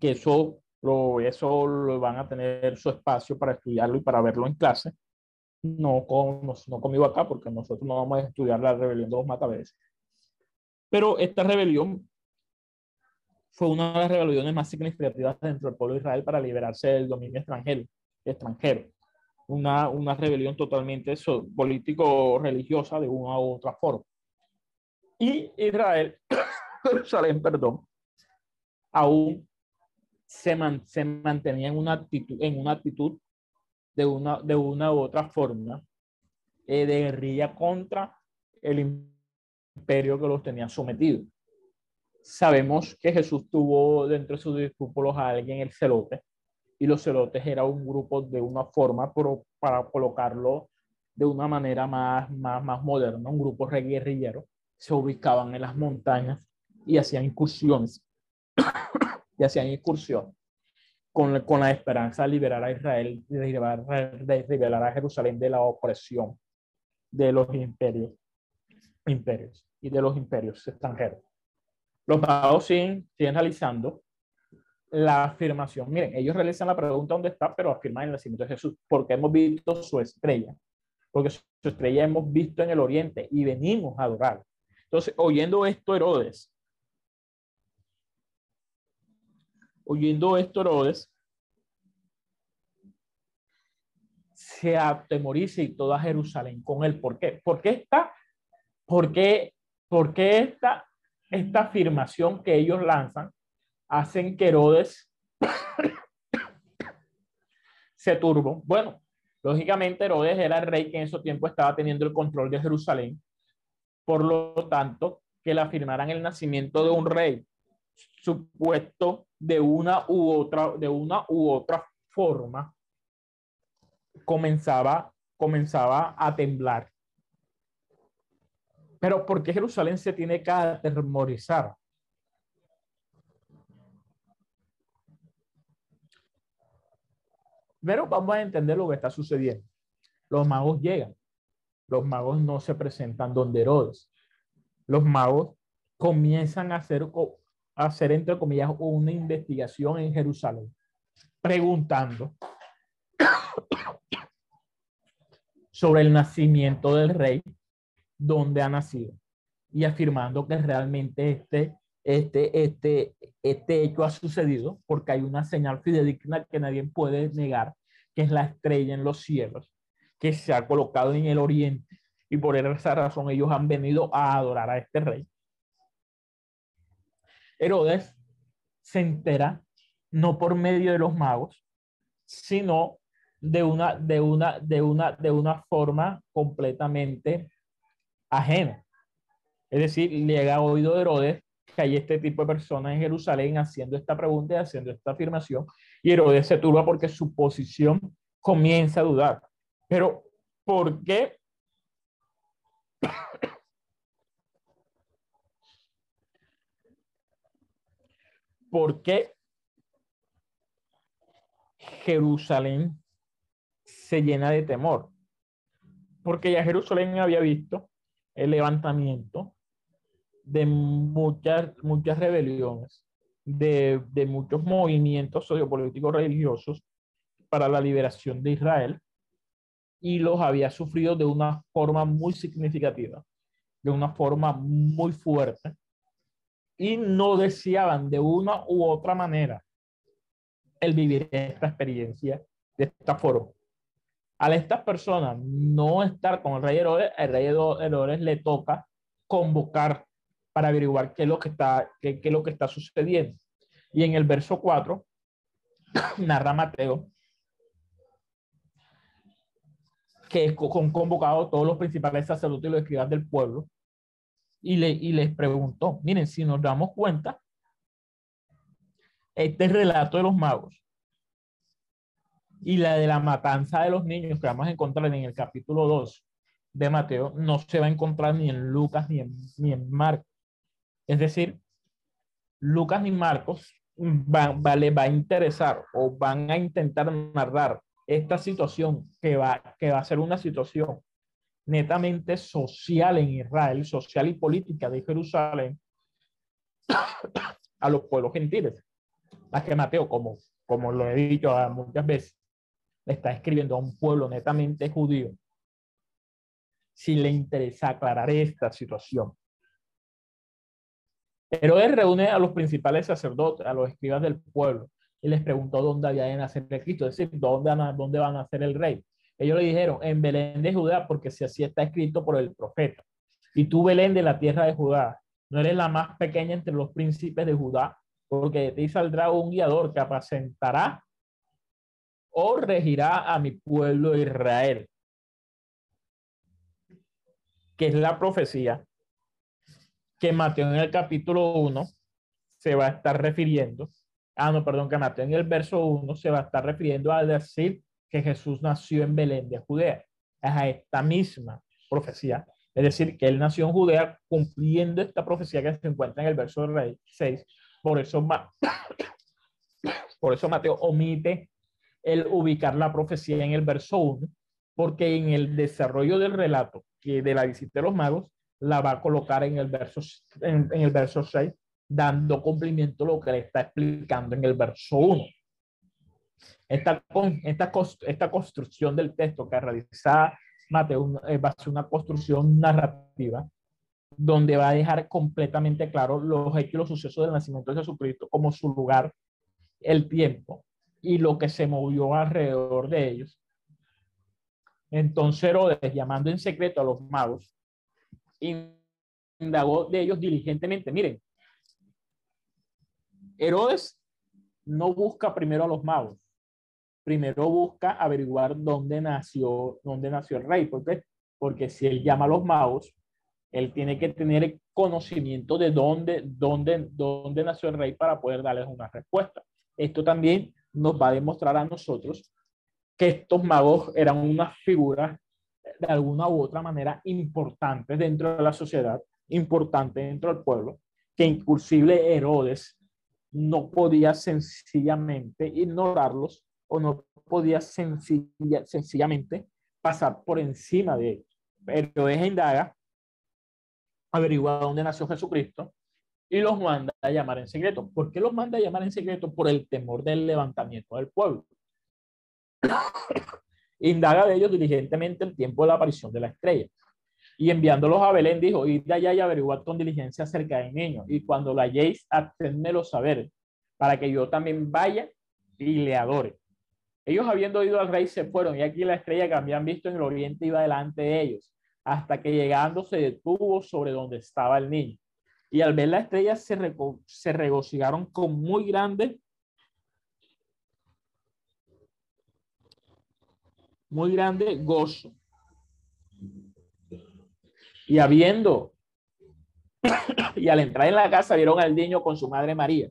Speaker 2: que eso lo, eso lo van a tener su espacio para estudiarlo y para verlo en clase. No, con, no conmigo acá, porque nosotros no vamos a estudiar la rebelión de los macabeos. Pero esta rebelión fue una de las rebeliones más significativas dentro del pueblo de Israel para liberarse del dominio extranjero. extranjero. Una, una rebelión totalmente político-religiosa de una u otra forma. Y Israel, Jerusalén, perdón, aún se, man, se, mantenía en una actitud, en una actitud de una, de una u otra forma eh, de guerrilla contra el imperio que los tenía sometidos. Sabemos que Jesús tuvo dentro de sus discípulos a alguien, el celote, y los celotes era un grupo de una forma, pero para colocarlo de una manera más, más, más moderna, un grupo guerrillero, se ubicaban en las montañas y hacían incursiones, y hacían incursiones con, con la esperanza de liberar a Israel, de liberar, de liberar a Jerusalén de la opresión de los imperios, imperios y de los imperios extranjeros. Los magos siguen, siguen realizando la afirmación. Miren, ellos realizan la pregunta dónde está, pero afirman el nacimiento de Jesús, porque hemos visto su estrella, porque su estrella hemos visto en el oriente y venimos a adorar. Entonces, oyendo esto, Herodes, oyendo esto, Herodes, se atemoriza y toda Jerusalén con él. ¿Por qué? Porque esta, porque ¿Por qué esta, esta afirmación que ellos lanzan hacen que Herodes se turbo? Bueno, lógicamente Herodes era el rey que en ese tiempo estaba teniendo el control de Jerusalén. Por lo tanto, que le afirmaran el nacimiento de un rey supuesto de una u otra, de una u otra forma, comenzaba, comenzaba a temblar Pero ¿por qué Jerusalén se tiene que atemorizar? Pero vamos a entender lo que está sucediendo. Los magos llegan. Los magos no se presentan donde Herodes. Los magos comienzan a hacer, a hacer entre comillas, una investigación en Jerusalén, preguntando sobre el nacimiento del rey, dónde ha nacido, y afirmando que realmente este, este, este, este hecho ha sucedido porque hay una señal fidedigna que nadie puede negar, que es la estrella en los cielos, que se ha colocado en el oriente, y por esa razón ellos han venido a adorar a este rey. Herodes se entera no por medio de los magos, sino de una, de una, de una, de una forma completamente ajena. Es decir, llega a oído de Herodes que hay este tipo de personas en Jerusalén haciendo esta pregunta y haciendo esta afirmación, y Herodes se turba porque su posición comienza a dudar. Pero, ¿por qué? ¿Por qué Jerusalén se llena de temor? Porque ya Jerusalén había visto el levantamiento de muchas, muchas rebeliones, de, de muchos movimientos sociopolíticos religiosos para la liberación de Israel y los había sufrido de una forma muy significativa, de una forma muy fuerte y no deseaban de una u otra manera el vivir esta experiencia de esta forma. A estas personas no estar con el rey Herodes, el rey Herodes le toca convocar para averiguar qué es lo que está, qué, es lo que está sucediendo. Y en el verso 4 narra Mateo que con convocado todos los principales sacerdotes y los escribas del pueblo y, le, y les preguntó, miren, si nos damos cuenta, este relato de los magos y la de la matanza de los niños que vamos a encontrar en el capítulo 2 de Mateo no se va a encontrar ni en Lucas ni en, ni en Marcos. Es decir, Lucas ni Marcos van, va, va a interesar o van a intentar narrar esta situación que va, que va a ser una situación netamente social en Israel, social y política de Jerusalén, a los pueblos gentiles. La que Mateo, como, como lo he dicho muchas veces, está escribiendo a un pueblo netamente judío. Si le interesa aclarar esta situación. Él reúne a los principales sacerdotes, a los escribas del pueblo, y les preguntó dónde había de nacer Cristo, es decir, dónde, dónde va a nacer el rey. Ellos le dijeron, en Belén de Judá, porque si así está escrito por el profeta. Y tú, Belén de la tierra de Judá, no eres la más pequeña entre los príncipes de Judá, porque de ti saldrá un guiador que apacentará o regirá a mi pueblo Israel. Que es la profecía que Mateo en el capítulo 1 se va a estar refiriendo ah, no, perdón, que Mateo en el verso 1 se va a estar refiriendo a decir que Jesús nació en Belén de Judea. Es a esta misma profecía. Es decir, que él nació en Judea cumpliendo esta profecía que se encuentra en el verso 6. Por eso, por eso Mateo omite el ubicar la profecía en el verso 1, porque en el desarrollo del relato que de la visita de los magos, la va a colocar en el verso, en, el verso 6 dando cumplimiento a lo que le está explicando en el verso 1. Esta, esta, esta construcción del texto que realiza Mateo eh, va a ser una construcción narrativa donde va a dejar completamente claro los hechos y los sucesos del nacimiento de Jesucristo como su lugar, el tiempo y lo que se movió alrededor de ellos. Entonces Herodes, llamando en secreto a los magos, indagó de ellos diligentemente. Miren, Herodes no busca primero a los magos, primero busca averiguar dónde nació, dónde nació el rey. ¿Por? Porque si él llama a los magos, él tiene que tener conocimiento de dónde, dónde, dónde nació el rey para poder darles una respuesta. Esto también nos va a demostrar a nosotros que estos magos eran unas figuras de alguna u otra manera importantes dentro de la sociedad, importantes dentro del pueblo, que inclusive Herodes no podía sencillamente ignorarlos o no podía sencilla, sencillamente pasar por encima de ellos. Herodes indaga, averigua dónde nació Jesucristo y los manda a llamar en secreto. ¿Por qué los manda a llamar en secreto? Por el temor del levantamiento del pueblo. Indaga de ellos diligentemente el tiempo de la aparición de la estrella. Y enviándolos a Belén, dijo, id allá y averiguad con diligencia acerca del niño. Y cuando la halléis, hacedmelo saber, para que yo también vaya y le adore. Ellos habiendo ido al rey se fueron, y aquí la estrella que habían visto en el oriente iba delante de ellos, hasta que llegando se detuvo sobre donde estaba el niño. Y al ver la estrella se, se regocijaron con muy grande muy grande gozo. Y habiendo, y al entrar en la casa vieron al niño con su madre María,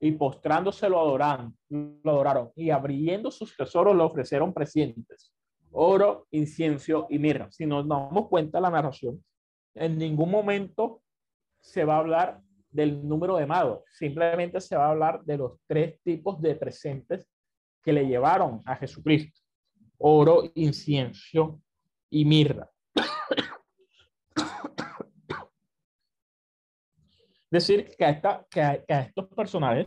Speaker 2: y postrándose lo adoraron, lo adoraron, y abriendo sus tesoros le ofrecieron presentes, oro, incienso y mirra. Si nos damos cuenta la narración, en ningún momento se va a hablar del número de magos, simplemente se va a hablar de los tres tipos de presentes que le llevaron a Jesucristo oro, incienso y mirra. Decir que a, esta, que, a, estos personajes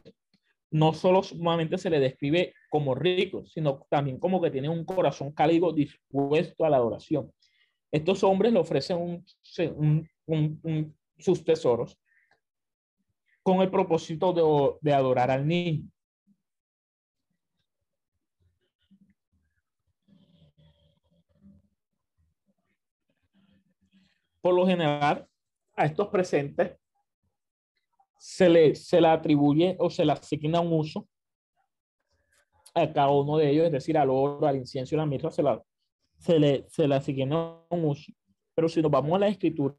Speaker 2: no solo sumamente se les describe como ricos, sino también como que tienen un corazón cálido dispuesto a la adoración. Estos hombres le ofrecen un, sus tesoros con el propósito de, de adorar al niño. por lo general, a estos presentes se le, se le atribuye o se le asigna un uso a cada uno de ellos, es decir, al oro, al incienso y la mirra, se, la, se, le, se le asigna un uso. Pero si nos vamos a la escritura,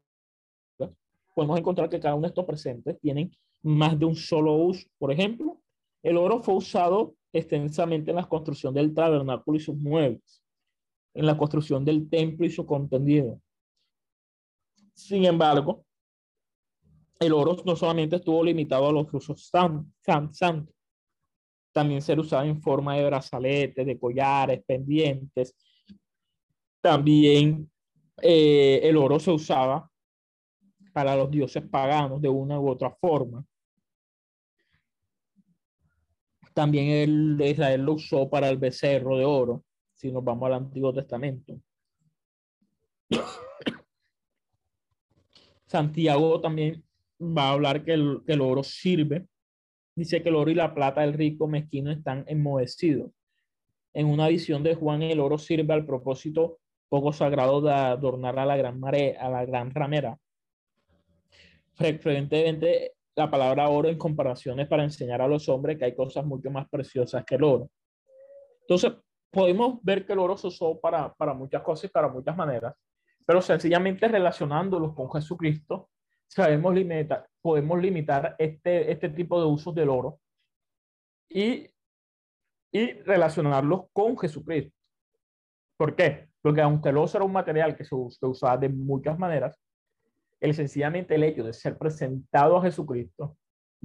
Speaker 2: podemos encontrar que cada uno de estos presentes tienen más de un solo uso. Por ejemplo, el oro fue usado extensamente en la construcción del tabernáculo y sus muebles, en la construcción del templo y su contenido, sin embargo, el oro no solamente estuvo limitado a los usos santos, también se usaba en forma de brazaletes, de collares, pendientes. También eh, el oro se usaba para los dioses paganos de una u otra forma. También el, Israel lo usó para el becerro de oro, si nos vamos al Antiguo Testamento. Santiago también va a hablar que el, oro sirve. Dice que el oro y la plata del rico mezquino están enmohecidos. En una visión de Juan, el oro sirve al propósito poco sagrado de adornar a la gran marea, a la gran ramera. Frecuentemente la palabra oro en comparaciones para enseñar a los hombres que hay cosas mucho más preciosas que el oro. Entonces, podemos ver que el oro se usó para, para muchas cosas y para muchas maneras pero sencillamente relacionándolos con Jesucristo, sabemos limitar, podemos limitar este, este tipo de usos del oro y, y relacionarlos con Jesucristo. ¿Por qué? Porque aunque el oro era un material que se, usaba de muchas maneras, el sencillamente el hecho de ser presentado a Jesucristo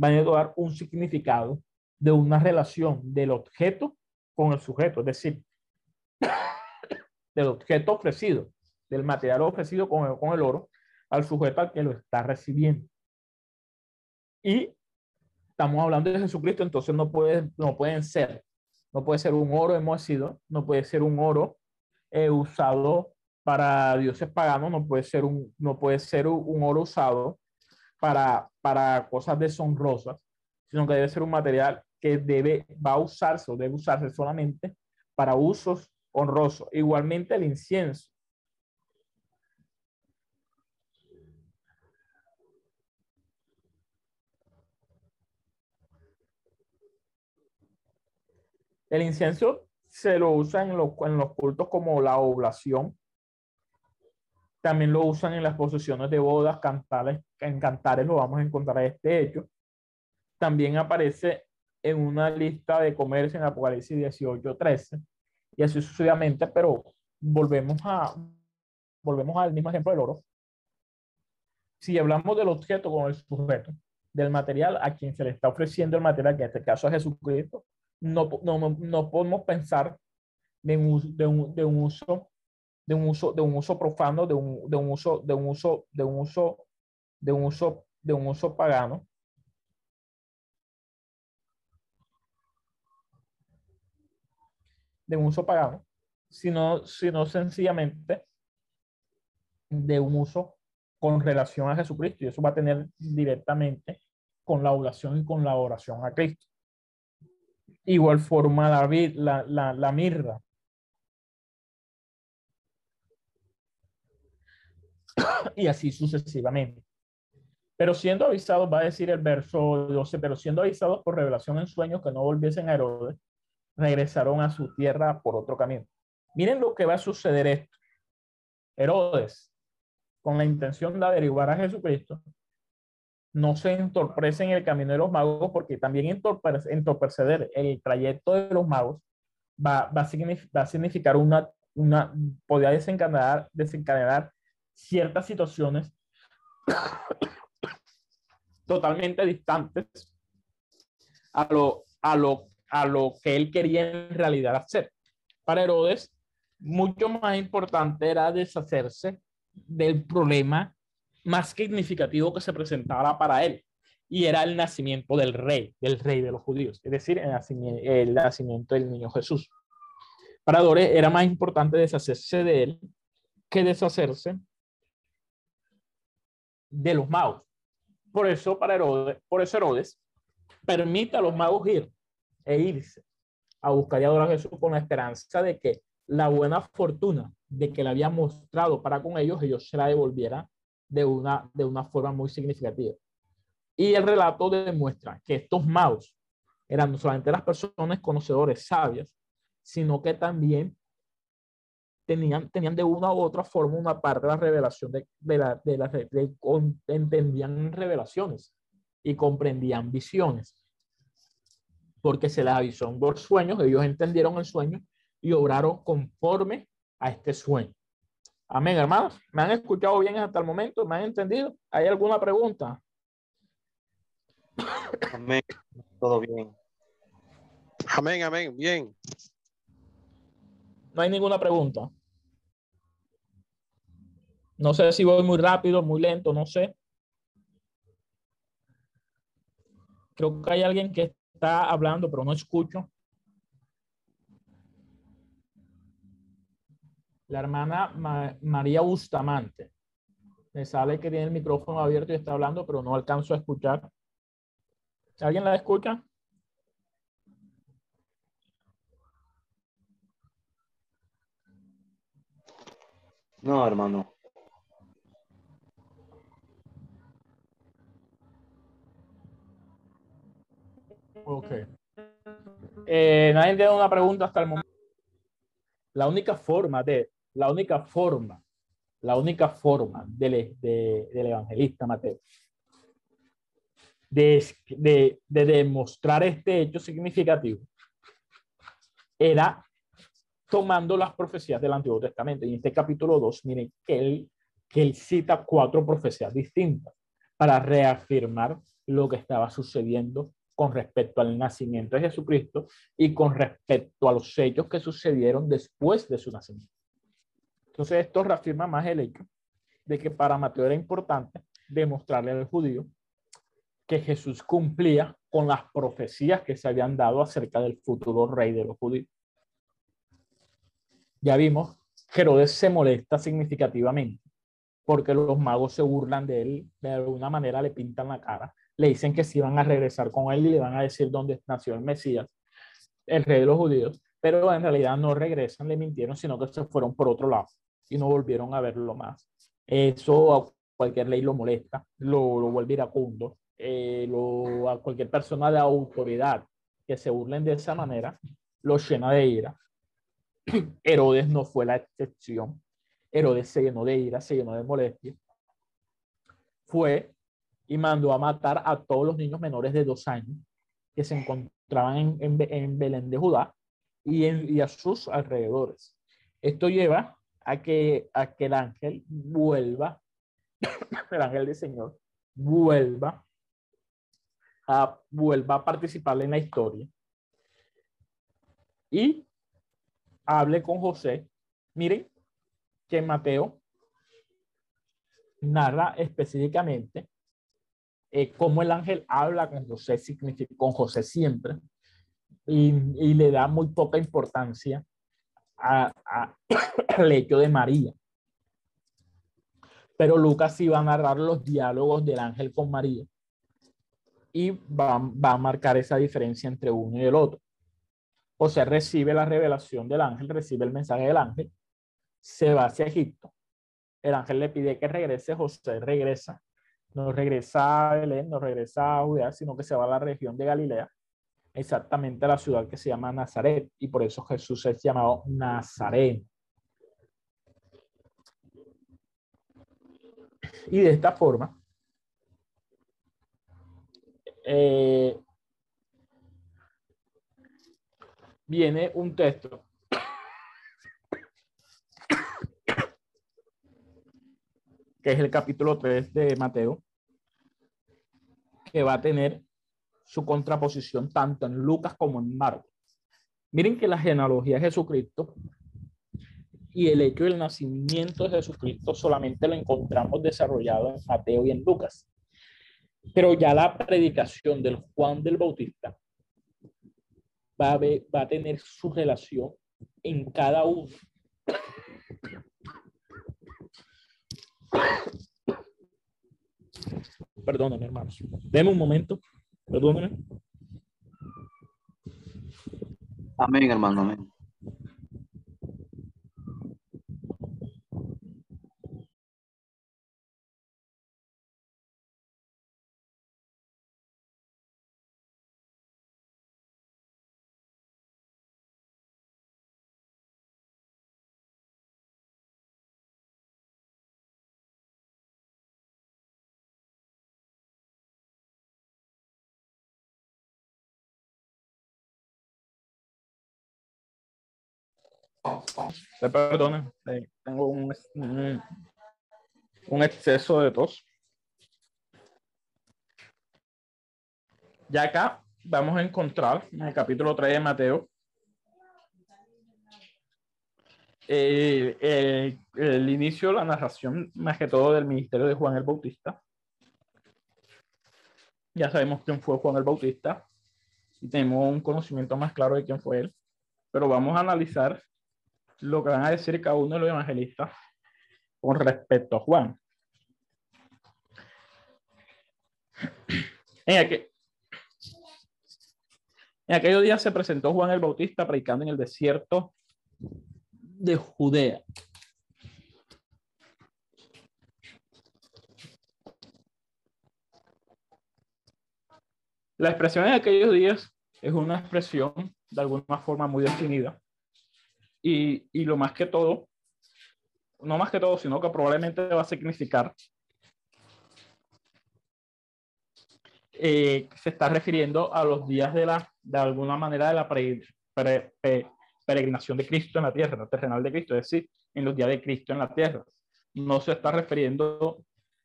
Speaker 2: va a dar un significado de una relación del objeto con el sujeto, es decir, del objeto ofrecido del material ofrecido con el, con el oro al sujeto al que lo está recibiendo. Y estamos hablando de Jesucristo, entonces no, puede, no pueden ser, no puede ser un oro enmohecido, no puede ser un oro eh, usado para dioses paganos, no puede ser un, no puede ser un oro usado para, para cosas deshonrosas, sino que debe ser un material que debe, va a usarse o debe usarse solamente para usos honrosos. Igualmente el incienso El incienso se lo usa en los, en los cultos como la oblación. También lo usan en las posesiones de bodas, cantares, en cantares lo vamos a encontrar este hecho. También aparece en una lista de comercio en Apocalipsis 18, 13 y así sucesivamente, pero volvemos a, volvemos al mismo ejemplo del oro. Si hablamos del objeto como el sujeto, del material a quien se le está ofreciendo el material, que en este caso es Jesucristo, no, no, no podemos pensar de un, de un, de un uso de un uso de un uso profano de un, de un uso de un uso de un uso de un uso de un uso pagano. De un uso pagano sino sino sencillamente de un uso con relación a Jesucristo. Y eso va a tener directamente con la oración y con la oración a Cristo. Igual forma la, la, la, la mirra y así sucesivamente. Pero siendo avisados, va a decir el verso 12, pero siendo avisados por revelación en sueños que no volviesen a Herodes, regresaron a su tierra por otro camino. Miren lo que va a suceder esto. Herodes, con la intención de averiguar a Jesucristo, no se entorpece en el camino de los magos porque también entorpecer el trayecto de los magos va, va, a, significar, va a significar una, una, podría desencadenar, desencadenar ciertas situaciones totalmente distantes a lo, a, lo, a lo que él quería en realidad hacer. Para Herodes, mucho más importante era deshacerse del problema más significativo que se presentaba para él, y era el nacimiento del rey, del rey de los judíos, es decir, el nacimiento, el nacimiento del niño Jesús. Para Herodes era más importante deshacerse de él que deshacerse de los magos. Por eso, para Herodes, por eso Herodes permite a los magos ir e irse a buscar y adorar a Jesús con la esperanza de que la buena fortuna de que le había mostrado para con ellos, ellos se la devolvieran de una, de una forma muy significativa. Y el relato demuestra que estos magos eran no solamente las personas conocedores, sabias, sino que también tenían, tenían de una u otra forma una parte de la revelación de, de la, de la de, entendían revelaciones y comprendían visiones. Porque se les avisó en dos sueños, ellos entendieron el sueño y obraron conforme a este sueño. Amén, hermanos. ¿Me han escuchado bien hasta el momento? ¿Me han entendido? ¿Hay alguna pregunta?
Speaker 4: Amén. Todo bien.
Speaker 5: Amén, amén. Bien.
Speaker 2: No hay ninguna pregunta. No sé si voy muy rápido, muy lento, no sé. Creo que hay alguien que está hablando, pero no escucho. La hermana María Bustamante. Me sale que tiene el micrófono abierto y está hablando, pero no alcanzo a escuchar. ¿Alguien la escucha?
Speaker 4: No, hermano.
Speaker 2: Ok. Eh, nadie tiene una pregunta hasta el momento. La única forma de, la única forma, la única forma del, del evangelista Mateo de, de, de, demostrar este hecho significativo era tomando las profecías del Antiguo Testamento. Y en este capítulo 2, miren que él, que él cita cuatro profecías distintas para reafirmar lo que estaba sucediendo con respecto al nacimiento de Jesucristo y con respecto a los hechos que sucedieron después de su nacimiento. Entonces esto reafirma más el hecho de que para Mateo era importante demostrarle al judío que Jesús cumplía con las profecías que se habían dado acerca del futuro rey de los judíos. Ya vimos Herodes se molesta significativamente porque los magos se burlan de él, de alguna manera le pintan la cara le dicen que sí van a regresar con él y le van a decir dónde nació el Mesías, el rey de los judíos, pero en realidad no regresan, le mintieron, sino que se fueron por otro lado y no volvieron a verlo más. Eso a cualquier ley lo molesta, lo, lo vuelve iracundo, eh, lo, a cualquier persona de autoridad que se burlen de esa manera, lo llena de ira. Herodes no fue la excepción. Herodes se llenó de ira, se llenó de molestia. Fue y mandó a matar a todos los niños menores de dos años que se encontraban en, en, Belén de Judá y, en, y a sus alrededores. Esto lleva a que, a que el ángel vuelva, el ángel del Señor, vuelva a, vuelva a participar en la historia y hable con José. Miren que Mateo narra específicamente eh, cómo el ángel habla con José, con José siempre, y, le da muy poca importancia a, a, al hecho de María. Pero Lucas sí va a narrar los diálogos del ángel con María y va, va a marcar esa diferencia entre uno y el otro. O sea, recibe la revelación del ángel, recibe el mensaje del ángel, se va hacia Egipto. El ángel le pide que regrese, José regresa. No regresa a Belén, no regresa a Judea, sino que se va a la región de Galilea, exactamente a la ciudad que se llama Nazaret. Y por eso Jesús es llamado Nazaret. Y de esta forma, eh, viene un texto que es el capítulo 3 de Mateo, que va a tener su contraposición tanto en Lucas como en Marcos. Miren que la genealogía de Jesucristo y el hecho del nacimiento de Jesucristo solamente lo encontramos desarrollado en Mateo y en Lucas. Pero ya la predicación del Juan del Bautista va a, ver, va a tener su relación en cada uno. Perdónenme, hermanos. Deme un momento. Perdónenme.
Speaker 4: Amén, hermano, amén.
Speaker 2: Me perdonen, eh, tengo un, un, un exceso de tos. Ya acá vamos a encontrar en el capítulo 3 de Mateo eh, el, el, inicio, la narración más que todo del ministerio de Juan el Bautista. Ya sabemos quién fue Juan el Bautista y tenemos un conocimiento más claro de quién fue él, pero vamos a analizar lo que van a decir cada uno de los evangelistas con respecto a Juan. En, aquel, aquellos días se presentó Juan el Bautista predicando en el desierto de Judea. La expresión en aquellos días es una expresión de alguna forma muy definida y, y, lo más que todo, no más que todo, sino que probablemente va a significar, eh, se está refiriendo a los días de la, de alguna manera, de la pre, pre, pre, peregrinación de Cristo en la tierra, terrenal de Cristo, es decir, en los días de Cristo en la tierra. No se está refiriendo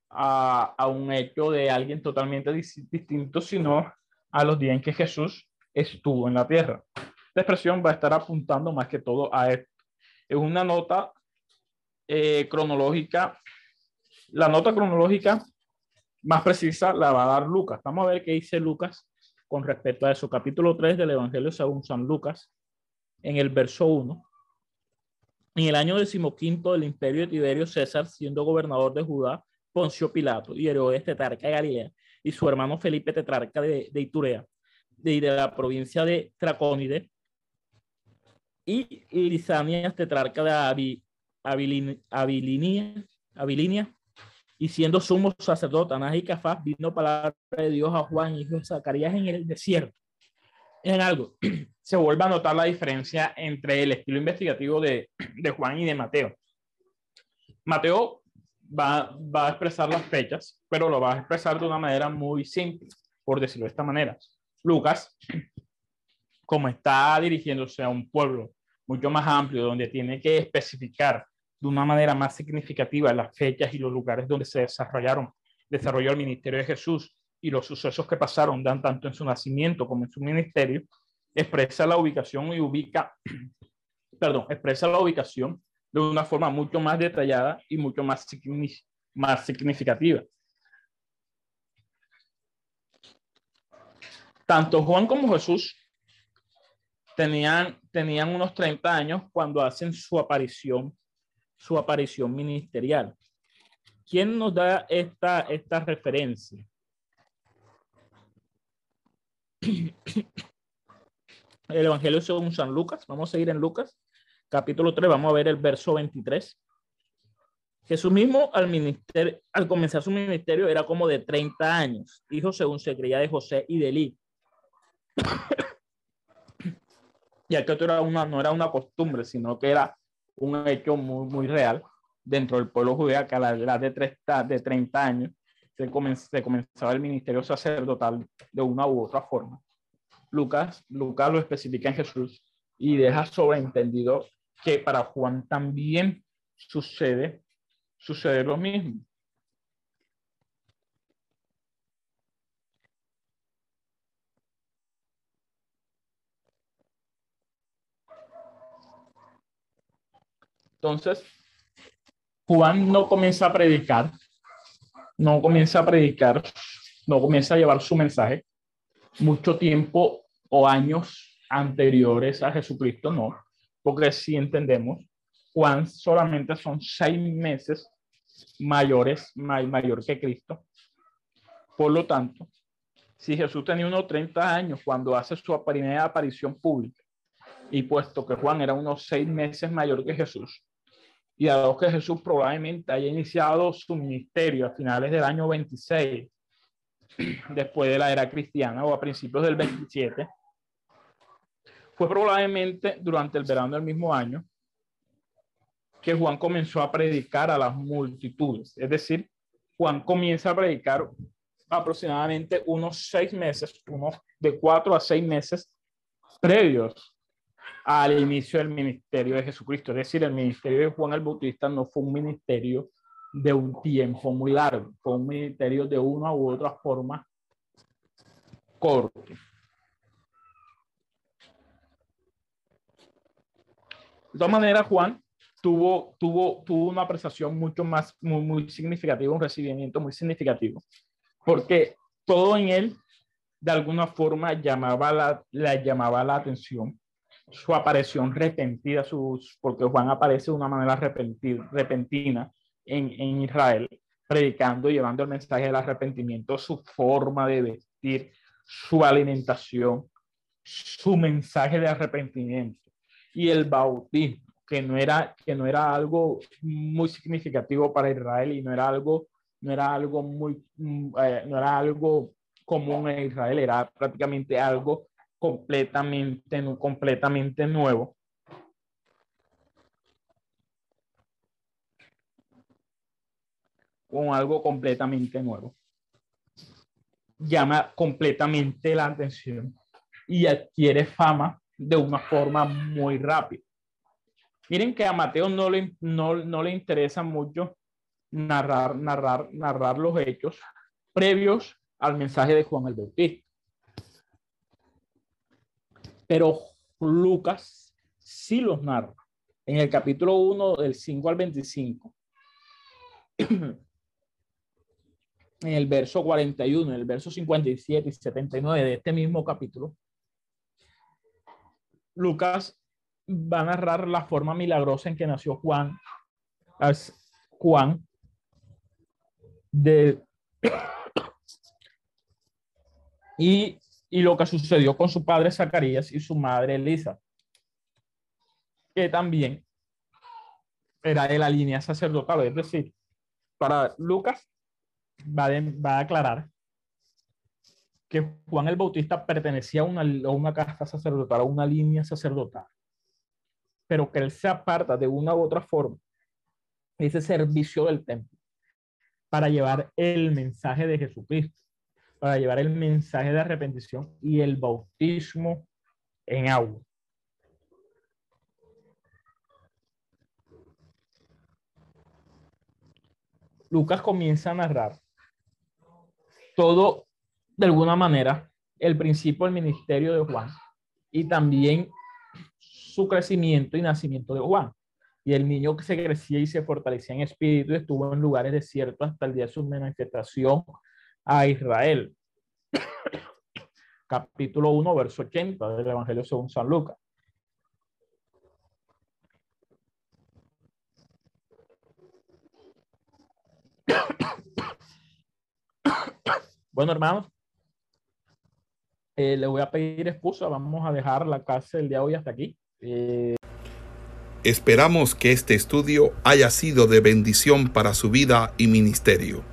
Speaker 2: a, a un hecho de alguien totalmente distinto, sino a los días en que Jesús estuvo en la tierra. Esta expresión va a estar apuntando más que todo a esto. Es una nota eh, cronológica. La nota cronológica más precisa la va a dar Lucas. Vamos a ver qué dice Lucas con respecto a eso. Capítulo 3 del Evangelio según San Lucas, en el verso 1. En el año decimoquinto del imperio de Tiberio César, siendo gobernador de Judá, Poncio Pilato y Herodes tetrarca de Galilea y su hermano Felipe tetrarca de, de Iturea de, de la provincia de Tracónide y Lisanias, tetrarca de Abi, Abilin, Abilinia, Abilinia, y siendo sumo sacerdote, Anás y Cafás, vino palabra de Dios a Juan, hijo de Zacarías, en el desierto. En algo, se vuelve a notar la diferencia entre el estilo investigativo de, de Juan y de Mateo. Mateo va, va a expresar las fechas, pero lo va a expresar de una manera muy simple, por decirlo de esta manera. Lucas como está dirigiéndose a un pueblo mucho más amplio, donde tiene que especificar de una manera más significativa las fechas y los lugares donde se desarrollaron, desarrolló el ministerio de Jesús y los sucesos que pasaron, dan tanto en su nacimiento como en su ministerio, expresa la ubicación y ubica, perdón, expresa la ubicación de una forma mucho más detallada y mucho más, más significativa. Tanto Juan como Jesús tenían, tenían unos 30 años cuando hacen su aparición, su aparición ministerial. ¿Quién nos da esta, esta referencia? El Evangelio según San Lucas. Vamos a seguir en Lucas, capítulo 3. Vamos a ver el verso 23. Jesús mismo al, ministerio, al comenzar su ministerio era como de 30 años, hijo según se creía de José y de Eli. Ya que esto era una, no era una costumbre, sino que era un hecho muy, muy real dentro del pueblo judío, que a la edad de 30, de 30 años se, se comenzaba el ministerio sacerdotal de una u otra forma. Lucas, Lucas lo especifica en Jesús y deja sobreentendido que para Juan también sucede, sucede lo mismo. Entonces, Juan no comienza a predicar, no comienza a predicar, no comienza a llevar su mensaje mucho tiempo o años anteriores a Jesucristo, no, porque si entendemos, Juan solamente son seis meses mayores, mayor que Cristo. Por lo tanto, si Jesús tenía unos 30 años cuando hace su primera aparición pública, y puesto que Juan era unos seis meses mayor que Jesús, y dado que Jesús probablemente haya iniciado su ministerio a finales del año 26, después de la era cristiana o a principios del 27, fue probablemente durante el verano del mismo año que Juan comenzó a predicar a las multitudes. Es decir, Juan comienza a predicar aproximadamente unos seis meses, unos de cuatro a seis meses previos al inicio del ministerio de Jesucristo. Es decir, el ministerio de Juan el Bautista no fue un ministerio de un tiempo muy largo, fue un ministerio de una u otra forma corto. De todas maneras, Juan tuvo, tuvo, tuvo una apreciación mucho más, muy, muy significativa, un recibimiento muy significativo, porque todo en él, de alguna forma, llamaba la, la llamaba la atención su aparición repentina, sus, porque Juan aparece de una manera repentina, en, en Israel, predicando y llevando el mensaje del arrepentimiento, su forma de vestir, su alimentación, su mensaje de arrepentimiento y el bautismo, que no era, que no era algo muy significativo para Israel y no era algo, no era algo muy, mm, eh, no era algo común en Israel, era prácticamente algo completamente, completamente nuevo. Con algo completamente nuevo. Llama completamente la atención y adquiere fama de una forma muy rápida. Miren que a Mateo no le, no, no le interesa mucho narrar, narrar, narrar los hechos previos al mensaje de Juan el Bautista. Pero Lucas sí los narra. En el capítulo 1, del 5 al 25. en el verso 41, en el verso 57 y 79 de este mismo capítulo, Lucas va a narrar la forma milagrosa en que nació Juan, Juan de y y lo que sucedió con su padre Zacarías y su madre Elisa, que también era de la línea sacerdotal. Es decir, para Lucas va, a aclarar que Juan el Bautista pertenecía a una, a una casta sacerdotal, a una línea sacerdotal, pero que él se aparta de una u otra forma ese servicio del templo para llevar el mensaje de Jesucristo para llevar el mensaje de arrepentición y el bautismo en agua. Lucas comienza a narrar todo, de alguna manera, el principio del ministerio de Juan y también su crecimiento y nacimiento de Juan. Y el niño que se crecía y se fortalecía en espíritu estuvo en lugares desiertos hasta el día de su manifestación a Israel. Capítulo 1, verso 80 del Evangelio según San Lucas. Bueno, hermanos, eh, le voy a pedir excusa. Vamos a dejar la clase del día de hoy hasta aquí. Eh,
Speaker 1: Esperamos que este estudio haya sido de bendición para su vida y ministerio.